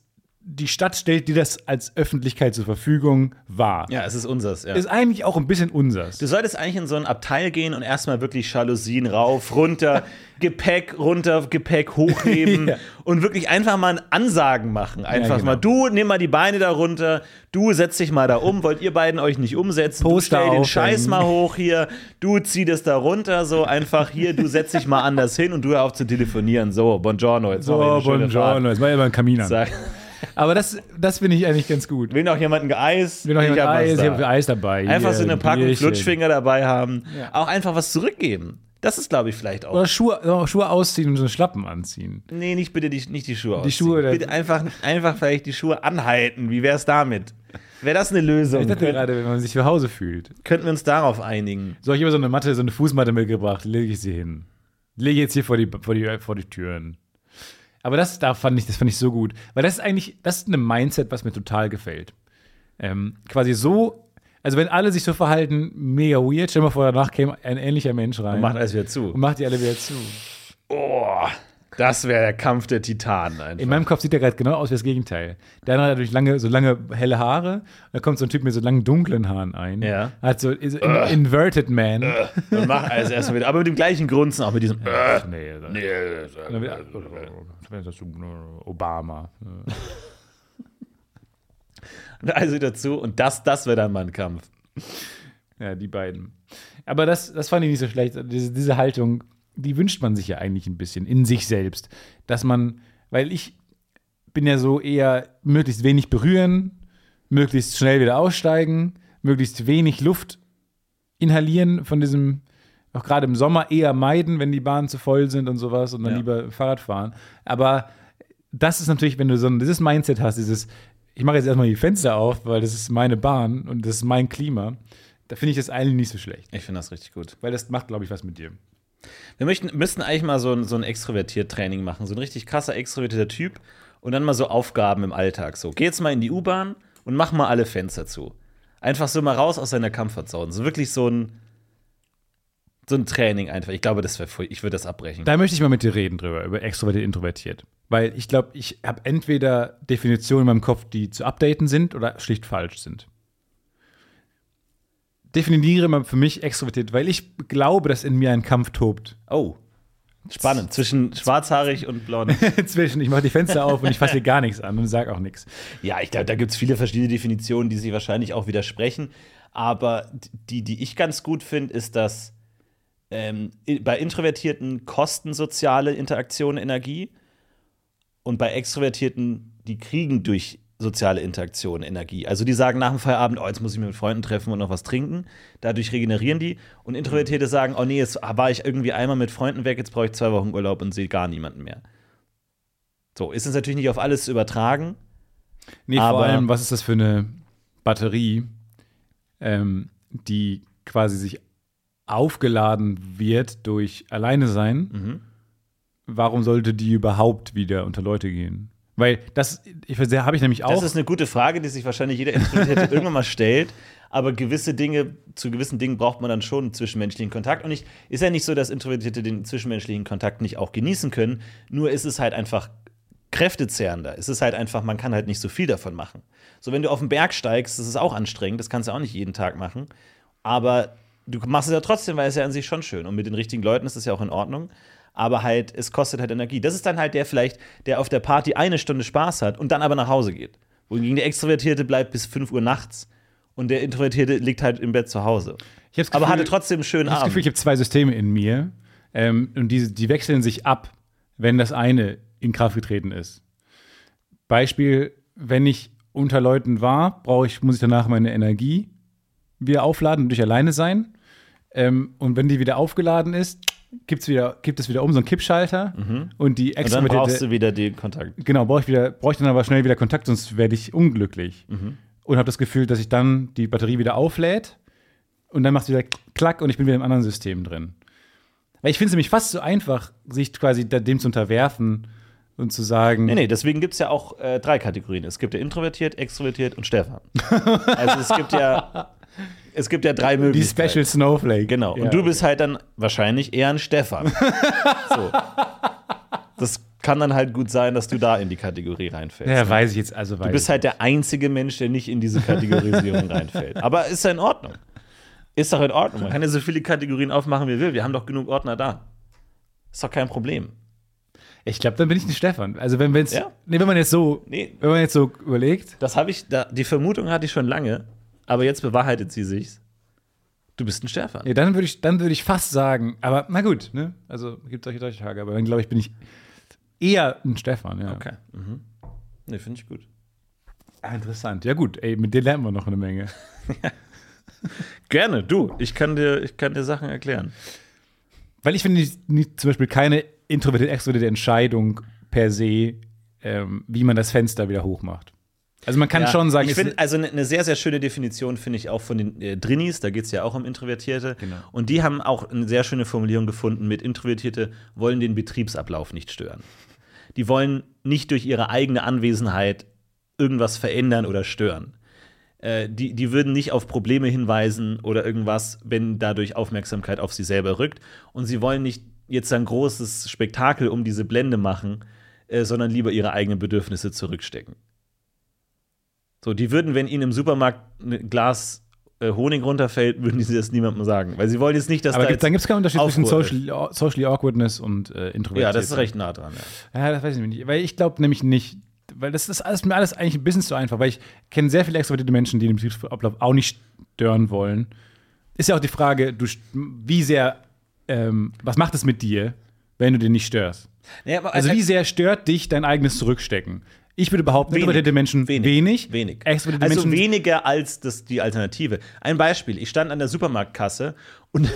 B: die Stadt stellt dir das als Öffentlichkeit zur Verfügung wahr.
A: Ja, es ist unseres. Ja.
B: Ist eigentlich auch ein bisschen unsers.
A: Du solltest eigentlich in so ein Abteil gehen und erstmal wirklich Jalousien rauf, runter, (laughs) Gepäck runter, Gepäck hochheben (laughs)
B: Ja.
A: und wirklich einfach mal Ansagen machen. Einfach
B: genau.
A: mal, du nimm mal die Beine da runter, du setz dich mal da um, wollt ihr beiden euch nicht umsetzen,
B: Poster
A: du stell den. Scheiß mal hoch hier, du zieh das da runter, so einfach hier, du setz dich mal anders hin und du hör auf zu telefonieren. So, buongiorno, jetzt
B: so, buongiorno, jetzt mal immer ein Kamin an.
A: Fahrt. Sag,
B: Aber das, das finde ich eigentlich ganz gut.
A: will noch jemand ein Eis?
B: Will noch jemand Eis, ich habe Eis dabei.
A: Einfach so eine
B: ein
A: Packung
B: Bierchen.
A: Flutschfinger dabei haben.
B: Ja.
A: Auch einfach was zurückgeben. Das ist, glaube ich, vielleicht auch.
B: Oder Schuhe, Schuhe ausziehen und so Schlappen anziehen.
A: Nee, nicht bitte die, nicht die Schuhe
B: Die Schuhe,
A: Bitte einfach, einfach vielleicht die Schuhe anhalten. Wie wäre es damit? Wäre das eine Lösung?
B: Ich dachte
A: Könnt,
B: gerade, wenn man sich zu Hause fühlt.
A: könnten wir uns darauf einigen?
B: So, ich habe so eine Matte, so eine Fußmatte mitgebracht, lege ich sie hin. Lege jetzt hier vor die, vor die, vor die Türen. Aber das, da fand ich, das fand ich so gut. Weil das ist eigentlich, das ist ein Mindset, was mir total gefällt. Ähm, quasi so, also wenn alle sich so verhalten, mega weird. Stell dir mal vor, danach käme ein ähnlicher Mensch rein
A: Macht alles wieder zu.
B: und macht die alle wieder zu.
A: Oh, das wäre der Kampf der Titanen einfach.
B: In meinem Kopf sieht er gerade genau aus wie das Gegenteil. Der hat natürlich lange, so lange helle Haare. Da kommt so ein Typ mit so langen dunklen Haaren ein.
A: Ja.
B: Hat so in, Inverted Man.
A: Und macht alles erstmal wieder. Aber mit dem gleichen Grunzen, auch mit diesem. Äh,
B: Nee, das-
A: nee, das-
B: dann wieder, das ist Obama. (laughs)
A: also dazu. Und das, das wäre dann mal ein Kampf.
B: Ja, die beiden. Aber das, das fand ich nicht so schlecht. Diese, diese Haltung, die wünscht man sich ja eigentlich ein bisschen in sich selbst. Dass man, weil ich bin ja so eher möglichst wenig berühren, möglichst schnell wieder aussteigen, möglichst wenig Luft inhalieren von diesem, auch gerade im Sommer eher meiden, wenn die Bahnen zu voll sind und sowas und dann
A: Ja.
B: lieber Fahrrad fahren. Aber das ist natürlich, wenn du so ein, dieses Mindset hast, dieses, ich mache jetzt erstmal die Fenster auf, weil das ist meine Bahn und das ist mein Klima, da finde ich das eigentlich nicht so schlecht.
A: Ich finde das richtig gut.
B: Weil das macht, glaube ich, was mit dir.
A: Wir möchten, müssten eigentlich mal so ein, so ein Extrovertiert-Training machen. So ein richtig krasser extrovertierter Typ. Und dann mal so Aufgaben im Alltag. So, geh jetzt mal in die U-Bahn und mach mal alle Fenster zu. Einfach so mal raus aus seiner Comfortzone. So wirklich so ein, so ein Training einfach. Ich glaube, das wäre ich würde das abbrechen.
B: Da möchte ich mal mit dir reden drüber, über extrovertiert, introvertiert. Weil ich glaube, ich habe entweder Definitionen in meinem Kopf, die zu updaten sind oder schlicht falsch sind. Definiere mal für mich extrovertiert, weil ich glaube, dass in mir ein Kampf tobt.
A: Oh. Spannend. Zwischen schwarzhaarig und blond. (laughs)
B: Zwischen, ich mache die Fenster auf und ich fasse hier gar nichts an und sage auch nichts.
A: Ja, ich glaube, da gibt es viele verschiedene Definitionen, die sich wahrscheinlich auch widersprechen. Aber die, die ich ganz gut finde, ist, dass ähm, bei Introvertierten kosten soziale Interaktionen Energie und bei Extrovertierten, die kriegen durch soziale Interaktionen Energie. Also die sagen nach dem Feierabend, oh, jetzt muss ich mich mit Freunden treffen und noch was trinken. Dadurch regenerieren die. Und Introvertierte sagen, oh nee, jetzt war ich irgendwie einmal mit Freunden weg, jetzt brauche ich zwei Wochen Urlaub und sehe gar niemanden mehr. So, ist es natürlich nicht auf alles zu übertragen.
B: Nee, vor
A: Aber-
B: allem, was ist das für eine Batterie, ähm, die quasi sich aufgeladen wird durch Alleine sein?
A: Mhm.
B: Warum sollte die überhaupt wieder unter Leute gehen? Weil das, ich habe ich nämlich auch.
A: Das ist eine gute Frage, die sich wahrscheinlich jeder Introvertierte (laughs) irgendwann mal stellt. Aber gewisse Dinge, zu gewissen Dingen braucht man dann schon einen zwischenmenschlichen Kontakt. Und ich, ist ja nicht so, dass Introvertierte den zwischenmenschlichen Kontakt nicht auch genießen können. Nur ist es halt einfach kräftezehrender. Es ist halt einfach, man kann halt nicht so viel davon machen. So, wenn du auf den Berg steigst, das ist auch anstrengend. Das kannst du auch nicht jeden Tag machen. Aber du machst es ja trotzdem, weil es ja an sich schon schön. Und mit den richtigen Leuten ist es ja auch in Ordnung. Aber halt, es kostet halt Energie. Das ist dann halt der vielleicht, der auf der Party eine Stunde Spaß hat und dann aber nach Hause geht. Wohingegen der Extrovertierte bleibt bis 5 Uhr nachts und der Introvertierte liegt halt im Bett zu Hause.
B: hab's
A: aber
B: Gefühl-
A: hatte trotzdem einen schönen
B: Ich habe das Gefühl,
A: Abend.
B: ich habe zwei Systeme in mir ähm, und die, die wechseln sich ab, wenn das eine in Kraft getreten ist. Beispiel, wenn ich unter Leuten war, brauche ich, muss ich danach meine Energie wieder aufladen und durch alleine sein. Ähm, und wenn die wieder aufgeladen ist, gibt's wieder, gibt es wieder um so einen Kippschalter und die
A: Mhm. Und dann brauchst
B: extrovertierte
A: du wieder den Kontakt.
B: Genau, brauche ich wieder, brauche ich dann aber schnell wieder Kontakt, sonst werde ich unglücklich.
A: Mhm.
B: Und habe das Gefühl, dass ich dann die Batterie wieder auflädt und dann macht es wieder klack und ich bin wieder im anderen System drin. Weil ich finde es nämlich fast so einfach, sich quasi dem zu unterwerfen und zu sagen,
A: Nee, nee, deswegen gibt es ja auch äh, drei Kategorien. Es gibt ja introvertiert, extrovertiert und Stefan. (laughs) also es gibt ja, es gibt ja drei
B: die
A: Möglichkeiten.
B: Special Snowflake.
A: Genau.
B: Ja.
A: Und du bist halt dann wahrscheinlich eher ein Stefan. (laughs) so. Das kann dann halt gut sein, dass du da in die Kategorie reinfällst.
B: Ja,
A: ne?
B: weiß ich jetzt, also weiß
A: Du bist halt der einzige Mensch, der nicht in diese Kategorisierung (laughs) reinfällt. Aber ist ja in Ordnung. Ist doch in Ordnung. Man kann ja so viele Kategorien aufmachen, wie er will. Wir haben doch genug Ordner da. Ist doch kein Problem.
B: Ich glaube, dann bin ich ein Stefan. Also wenn,
A: Ja?
B: nee, wenn man jetzt so,
A: Nee.
B: wenn man jetzt so überlegt,
A: Das habe ich, da, die Vermutung hatte ich schon lange, aber jetzt bewahrheitet sie sich. Du bist ein Stefan.
B: ja, dann würde ich, dann würde ich fast sagen, aber na gut, ne? Also gibt solche, solche Tage, aber dann glaube ich, bin ich eher ein Stefan, ja.
A: Okay. Mhm. Nee, finde ich gut.
B: Ah, interessant. Ja gut, ey, mit dir lernen wir noch eine Menge. (laughs)
A: Gerne, du. Ich kann dir, ich kann dir Sachen erklären.
B: Weil ich finde zum Beispiel keine introvertierte, extrovertierte Entscheidung per se, ähm, wie man das Fenster wieder hochmacht. Also man kann
A: Ja,
B: schon sagen,
A: ich
B: es-
A: finde, also eine ne sehr, sehr schöne Definition finde ich auch von den äh, Drinnies, da geht es ja auch um Introvertierte.
B: Genau.
A: Und die haben auch eine sehr schöne Formulierung gefunden mit Introvertierte wollen den Betriebsablauf nicht stören. Die wollen nicht durch ihre eigene Anwesenheit irgendwas verändern oder stören. Äh, die, die würden nicht auf Probleme hinweisen oder irgendwas, wenn dadurch Aufmerksamkeit auf sie selber rückt. Und sie wollen nicht jetzt ein großes Spektakel um diese Blende machen, äh, sondern lieber ihre eigenen Bedürfnisse zurückstecken. So, die würden, wenn ihnen im Supermarkt ein Glas äh, Honig runterfällt, (laughs) würden die das niemandem sagen. Weil sie wollen jetzt nicht, dass
B: aber
A: da
B: gibt, dann gibt es keinen Unterschied zwischen Social, Socially Awkwardness und äh, Introvertiert.
A: Ja, das ist recht nah dran. Ja.
B: Ja, das weiß ich nicht. Weil ich glaube nämlich nicht, weil das ist alles, mir alles eigentlich ein bisschen zu einfach, weil ich kenne sehr viele extrovertierte Menschen, die den Betriebsablauf auch nicht stören wollen. Ist ja auch die Frage, du, wie sehr, ähm, was macht es mit dir, wenn du den nicht störst?
A: Ja,
B: Also wie sehr stört dich dein eigenes Zurückstecken? Ich würde behaupten,
A: Wenig.
B: introvertierte Menschen
A: Wenig.
B: wenig.
A: Wenig.
B: Extrovertierte
A: Also
B: Menschen
A: weniger als das, die Alternative. Ein Beispiel: Ich stand an der Supermarktkasse und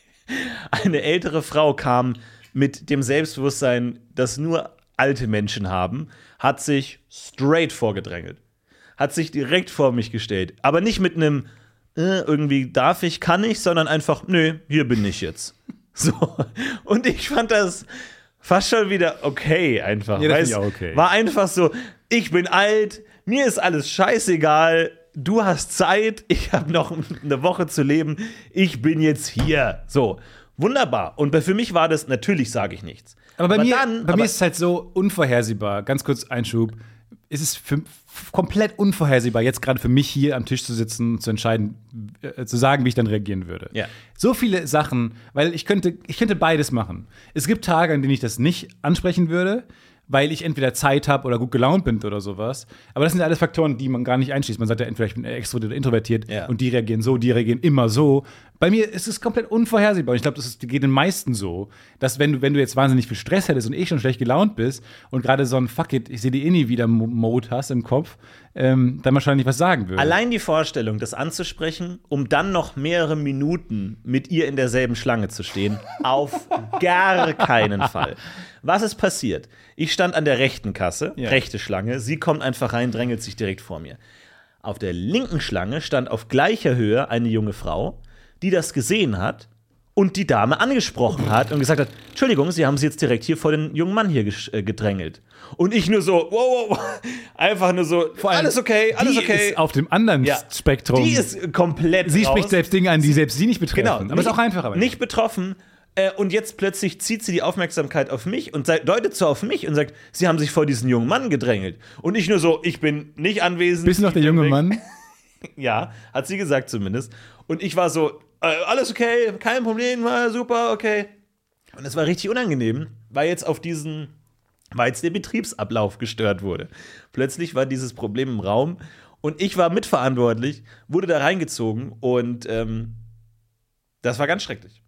A: (laughs) eine ältere Frau kam mit dem Selbstbewusstsein, das nur alte Menschen haben, hat sich straight vorgedrängelt. Hat sich direkt vor mich gestellt. Aber nicht mit einem äh, irgendwie darf ich, kann ich, sondern einfach, nö, hier bin ich jetzt. (laughs) So. Und ich fand das fast schon wieder okay, einfach.
B: Ja,
A: es
B: auch okay.
A: War einfach so, ich bin alt, mir ist alles scheißegal, du hast Zeit, ich habe noch eine Woche zu leben, ich bin jetzt hier. So, wunderbar. Und für mich war das, natürlich sage ich nichts.
B: Aber bei, mir,
A: dann,
B: bei
A: aber,
B: mir ist es halt so unvorhersehbar. Ganz kurz Einschub. Es ist für, f- komplett unvorhersehbar, jetzt gerade für mich hier am Tisch zu sitzen und zu entscheiden, äh, zu sagen, wie ich dann reagieren würde.
A: Ja.
B: So viele Sachen, weil ich könnte, ich könnte beides machen. Es gibt Tage, an denen ich das nicht ansprechen würde, weil ich entweder Zeit habe oder gut gelaunt bin oder sowas. Aber das sind alles Faktoren, die man gar nicht einschließt. Man sagt ja entweder ich bin extrovertiert oder introvertiert
A: Ja.
B: und die reagieren so, die reagieren immer so. Bei mir ist es komplett unvorhersehbar. Und ich glaube, das ist, geht den meisten so, dass wenn du, wenn du jetzt wahnsinnig viel Stress hättest und eh schon schlecht gelaunt bist und gerade so ein Fuck it, ich sehe die eh nie wieder Mo- Mode hast im Kopf, ähm, dann wahrscheinlich was sagen würde.
A: Allein die Vorstellung, das anzusprechen, um dann noch mehrere Minuten mit ihr in derselben Schlange zu stehen, (laughs) auf gar keinen Fall. Was ist passiert? Ich stand an der rechten Kasse,
B: Ja.
A: rechte Schlange, sie kommt einfach rein, drängelt sich direkt vor mir. Auf der linken Schlange stand auf gleicher Höhe eine junge Frau, die das gesehen hat und die Dame angesprochen hat und gesagt hat: Entschuldigung, Sie haben sie jetzt direkt hier vor den jungen Mann hier äh, gedrängelt. Und ich nur so, wow, wow, wow, (laughs) einfach nur so,
B: allem,
A: alles okay, alles
B: die
A: okay.
B: ist auf dem anderen
A: Ja.
B: Spektrum.
A: Die ist komplett
B: sie
A: raus.
B: spricht selbst Dinge an, die selbst sie nicht betreffen.
A: Genau.
B: Aber ist auch einfacher.
A: Nicht betroffen. Äh, und jetzt plötzlich zieht sie die Aufmerksamkeit auf mich und sei- deutet so auf mich und sagt, sie haben sich vor diesen jungen Mann gedrängelt. Und ich nur so, ich bin nicht anwesend.
B: Bist du noch der junge. Mann? (laughs)
A: Ja, hat sie gesagt zumindest. Und ich war so, alles okay, kein Problem, war super, okay. Und es war richtig unangenehm, weil jetzt auf diesen, weil jetzt der Betriebsablauf gestört wurde. Plötzlich war dieses Problem im Raum und ich war mitverantwortlich, wurde da reingezogen und ähm, das war ganz schrecklich.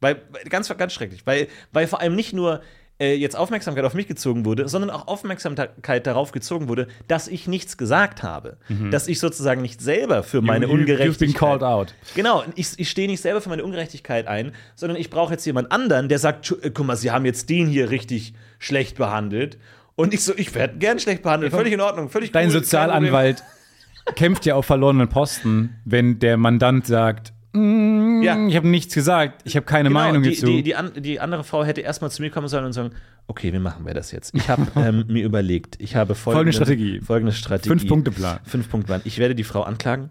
A: Weil, ganz, ganz schrecklich. Weil, weil vor allem nicht nur äh, jetzt Aufmerksamkeit auf mich gezogen wurde, sondern auch Aufmerksamkeit darauf gezogen wurde, dass ich nichts gesagt habe. Dass ich sozusagen nicht selber für meine
B: Mhm. you- you've been
A: Ungerechtigkeit.
B: called out.
A: Genau, ich, ich stehe nicht selber für meine Ungerechtigkeit ein, sondern ich brauche jetzt jemand anderen, der sagt: "Tschu- äh, Guck mal, Sie haben jetzt den hier richtig schlecht behandelt. Und ich so, ich werde gern schlecht behandelt, völlig in Ordnung, völlig
B: Dein
A: cool,
B: Sozialanwalt kämpft ja auf verlorenen Posten, wenn der Mandant sagt, "Mm,
A: Ja.
B: ich habe nichts gesagt, ich habe keine
A: Genau,
B: Meinung
A: die,
B: dazu.
A: Die, die, an, die andere Frau hätte erstmal zu mir kommen sollen und sagen: Okay, wie machen wir das jetzt? Ich habe (laughs) ähm, mir überlegt, ich habe folgende,
B: Folgende Strategie.
A: Folgende Strategie.
B: Fünf-Punkte-Plan.
A: Fünf-Punkte-Plan. Ich werde die Frau anklagen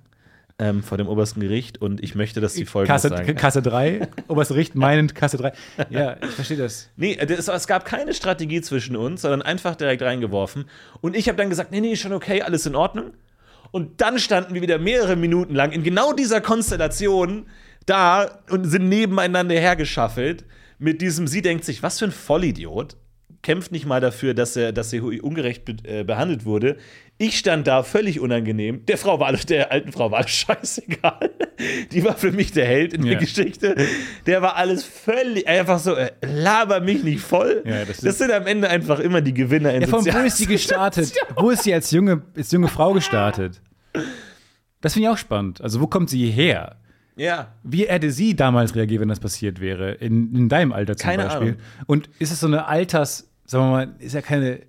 A: ähm, vor dem obersten Gericht und ich möchte, dass sie folgendes
B: Kasse,
A: sagen.
B: Kasse 3, (laughs) oberstes Gericht meinend Kasse 3. Ja, ich verstehe das.
A: Nee, es, es gab keine Strategie zwischen uns, sondern einfach direkt reingeworfen. Und ich habe dann gesagt, nee, nee, schon okay, alles in Ordnung. Und dann standen wir wieder mehrere Minuten lang in genau dieser Konstellation da und sind nebeneinander hergeschaffelt mit diesem, sie denkt sich, was für ein Vollidiot, kämpft nicht mal dafür, dass er, dass er ungerecht be äh, behandelt wurde. Ich stand da völlig unangenehm. Der Frau war der alten Frau war alles (laughs) scheißegal. Die war für mich der Held in der
B: Ja.
A: Geschichte. Der war alles völlig einfach so, äh, laber mich nicht voll.
B: Ja, das
A: das, sind am Ende einfach immer die Gewinner in
B: Ja, von wo ist sie gestartet? Wo ist sie als junge, als junge Frau gestartet? Das finde ich auch spannend. Also, wo kommt sie her?
A: Ja.
B: Wie hätte sie damals reagiert, wenn das passiert wäre? In, in deinem Alter zum
A: Keine
B: Beispiel.
A: Ahnung.
B: Und ist es so eine Alters, sagen wir mal, ist ja keine,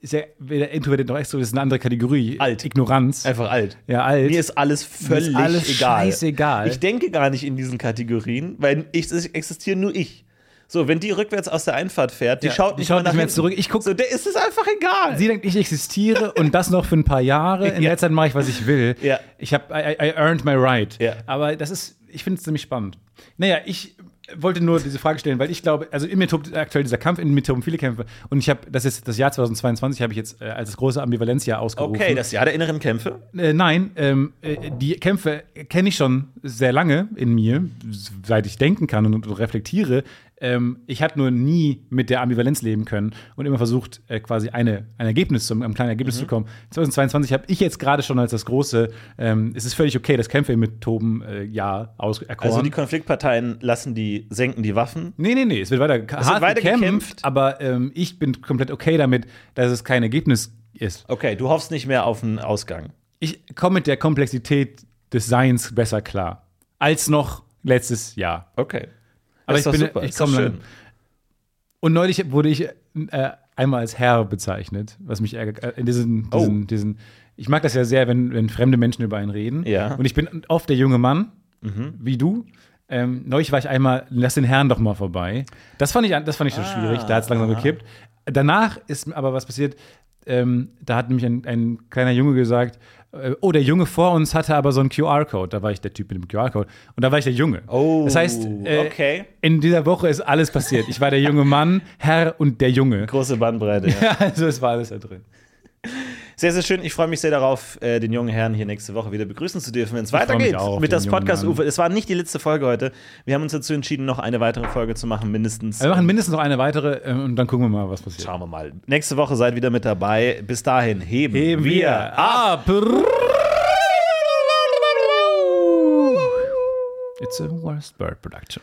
B: ist ja weder introvertiert noch extrovertiert, ist eine andere Kategorie.
A: Alt.
B: Ignoranz.
A: Einfach alt.
B: Ja, alt.
A: Mir ist alles völlig
B: alles
A: egal.
B: scheißegal.
A: Ich denke gar nicht in diesen Kategorien, weil ich, es existiere nur ich. So, wenn die rückwärts aus der Einfahrt fährt, die
B: Ja,
A: schaut
B: die
A: nicht
B: schaut
A: mal nach
B: nicht mehr zurück. Ich guck-
A: so, der ist es einfach egal.
B: Sie denkt, ich existiere und das noch für ein paar Jahre. (laughs) In
A: Ja.
B: der Zeit mache ich, was ich will.
A: Ja.
B: Ich habe, I, I earned my right.
A: Ja.
B: Aber das ist, ich finde es ziemlich spannend. Naja, ich wollte nur diese Frage stellen, weil ich glaube, also in mir tobt aktuell dieser Kampf, in mir toben viele Kämpfe. Und ich habe, das ist das Jahr 2022, habe ich jetzt äh, als das große Ambivalenzjahr ausgerufen.
A: Okay, das Jahr der inneren Kämpfe.
B: Äh, nein, ähm, äh, die Kämpfe kenne ich schon sehr lange in mir, seit ich denken kann und, und reflektiere. Ähm, ich hatte nur nie mit der Ambivalenz leben können und immer versucht, äh, quasi eine, ein Ergebnis zum, ein kleines Ergebnis zu kommen. 2022 habe ich jetzt gerade schon als das große, ähm, es ist völlig okay, das Kämpfe mit Toben äh, ja auserkoren.
A: Also die Konfliktparteien lassen die, senken die Waffen.
B: Nee, nee, nee, es wird weiter, hart
A: weiter
B: gekämpft,
A: gekämpft.
B: aber ähm, ich bin komplett okay damit, dass es kein Ergebnis ist.
A: Okay, du hoffst nicht mehr auf einen Ausgang.
B: ich komme mit der Komplexität des Seins besser klar als noch letztes Jahr.
A: Okay.
B: Aber
A: ist
B: ich bin,
A: super,
B: ich komme
A: schön.
B: Und neulich wurde ich äh, einmal als Herr bezeichnet, was mich ärgert. Äh, in diesen,
A: Oh.
B: diesen, diesen, ich mag das ja sehr, wenn, wenn fremde Menschen über einen reden.
A: Ja. Mhm.
B: Und ich bin oft der junge Mann, wie du. Ähm, neulich war ich einmal, lass den Herrn doch mal vorbei. Das fand ich, das fand ich schon schwierig, da hat es langsam gekippt. Danach ist aber was passiert, ähm, da hat nämlich ein, ein kleiner Junge gesagt, äh, oh, der Junge vor uns hatte aber so einen QR-Code. Da war ich der Typ mit dem QR-Code. Und da war ich der Junge.
A: Oh,
B: das heißt, äh,
A: okay.
B: in dieser Woche ist alles passiert. Ich war der junge Mann, Herr und der Junge.
A: Große Bandbreite. Ja. (laughs)
B: Ja, also es war alles da drin.
A: Sehr, sehr schön. Ich freue mich sehr darauf, äh, den jungen Herrn hier nächste Woche wieder begrüßen zu dürfen, wenn es weitergeht mit das
B: jungen
A: Podcast
B: Mann.
A: Ufer. Es war nicht die letzte Folge heute. Wir haben uns dazu entschieden, noch eine weitere Folge zu machen, mindestens.
B: Wir machen mindestens noch eine weitere äh, und dann gucken wir mal, was passiert.
A: Schauen wir mal. Nächste Woche seid wieder mit dabei. Bis dahin, heben,
B: Heben wir ab. It's a worst bird production.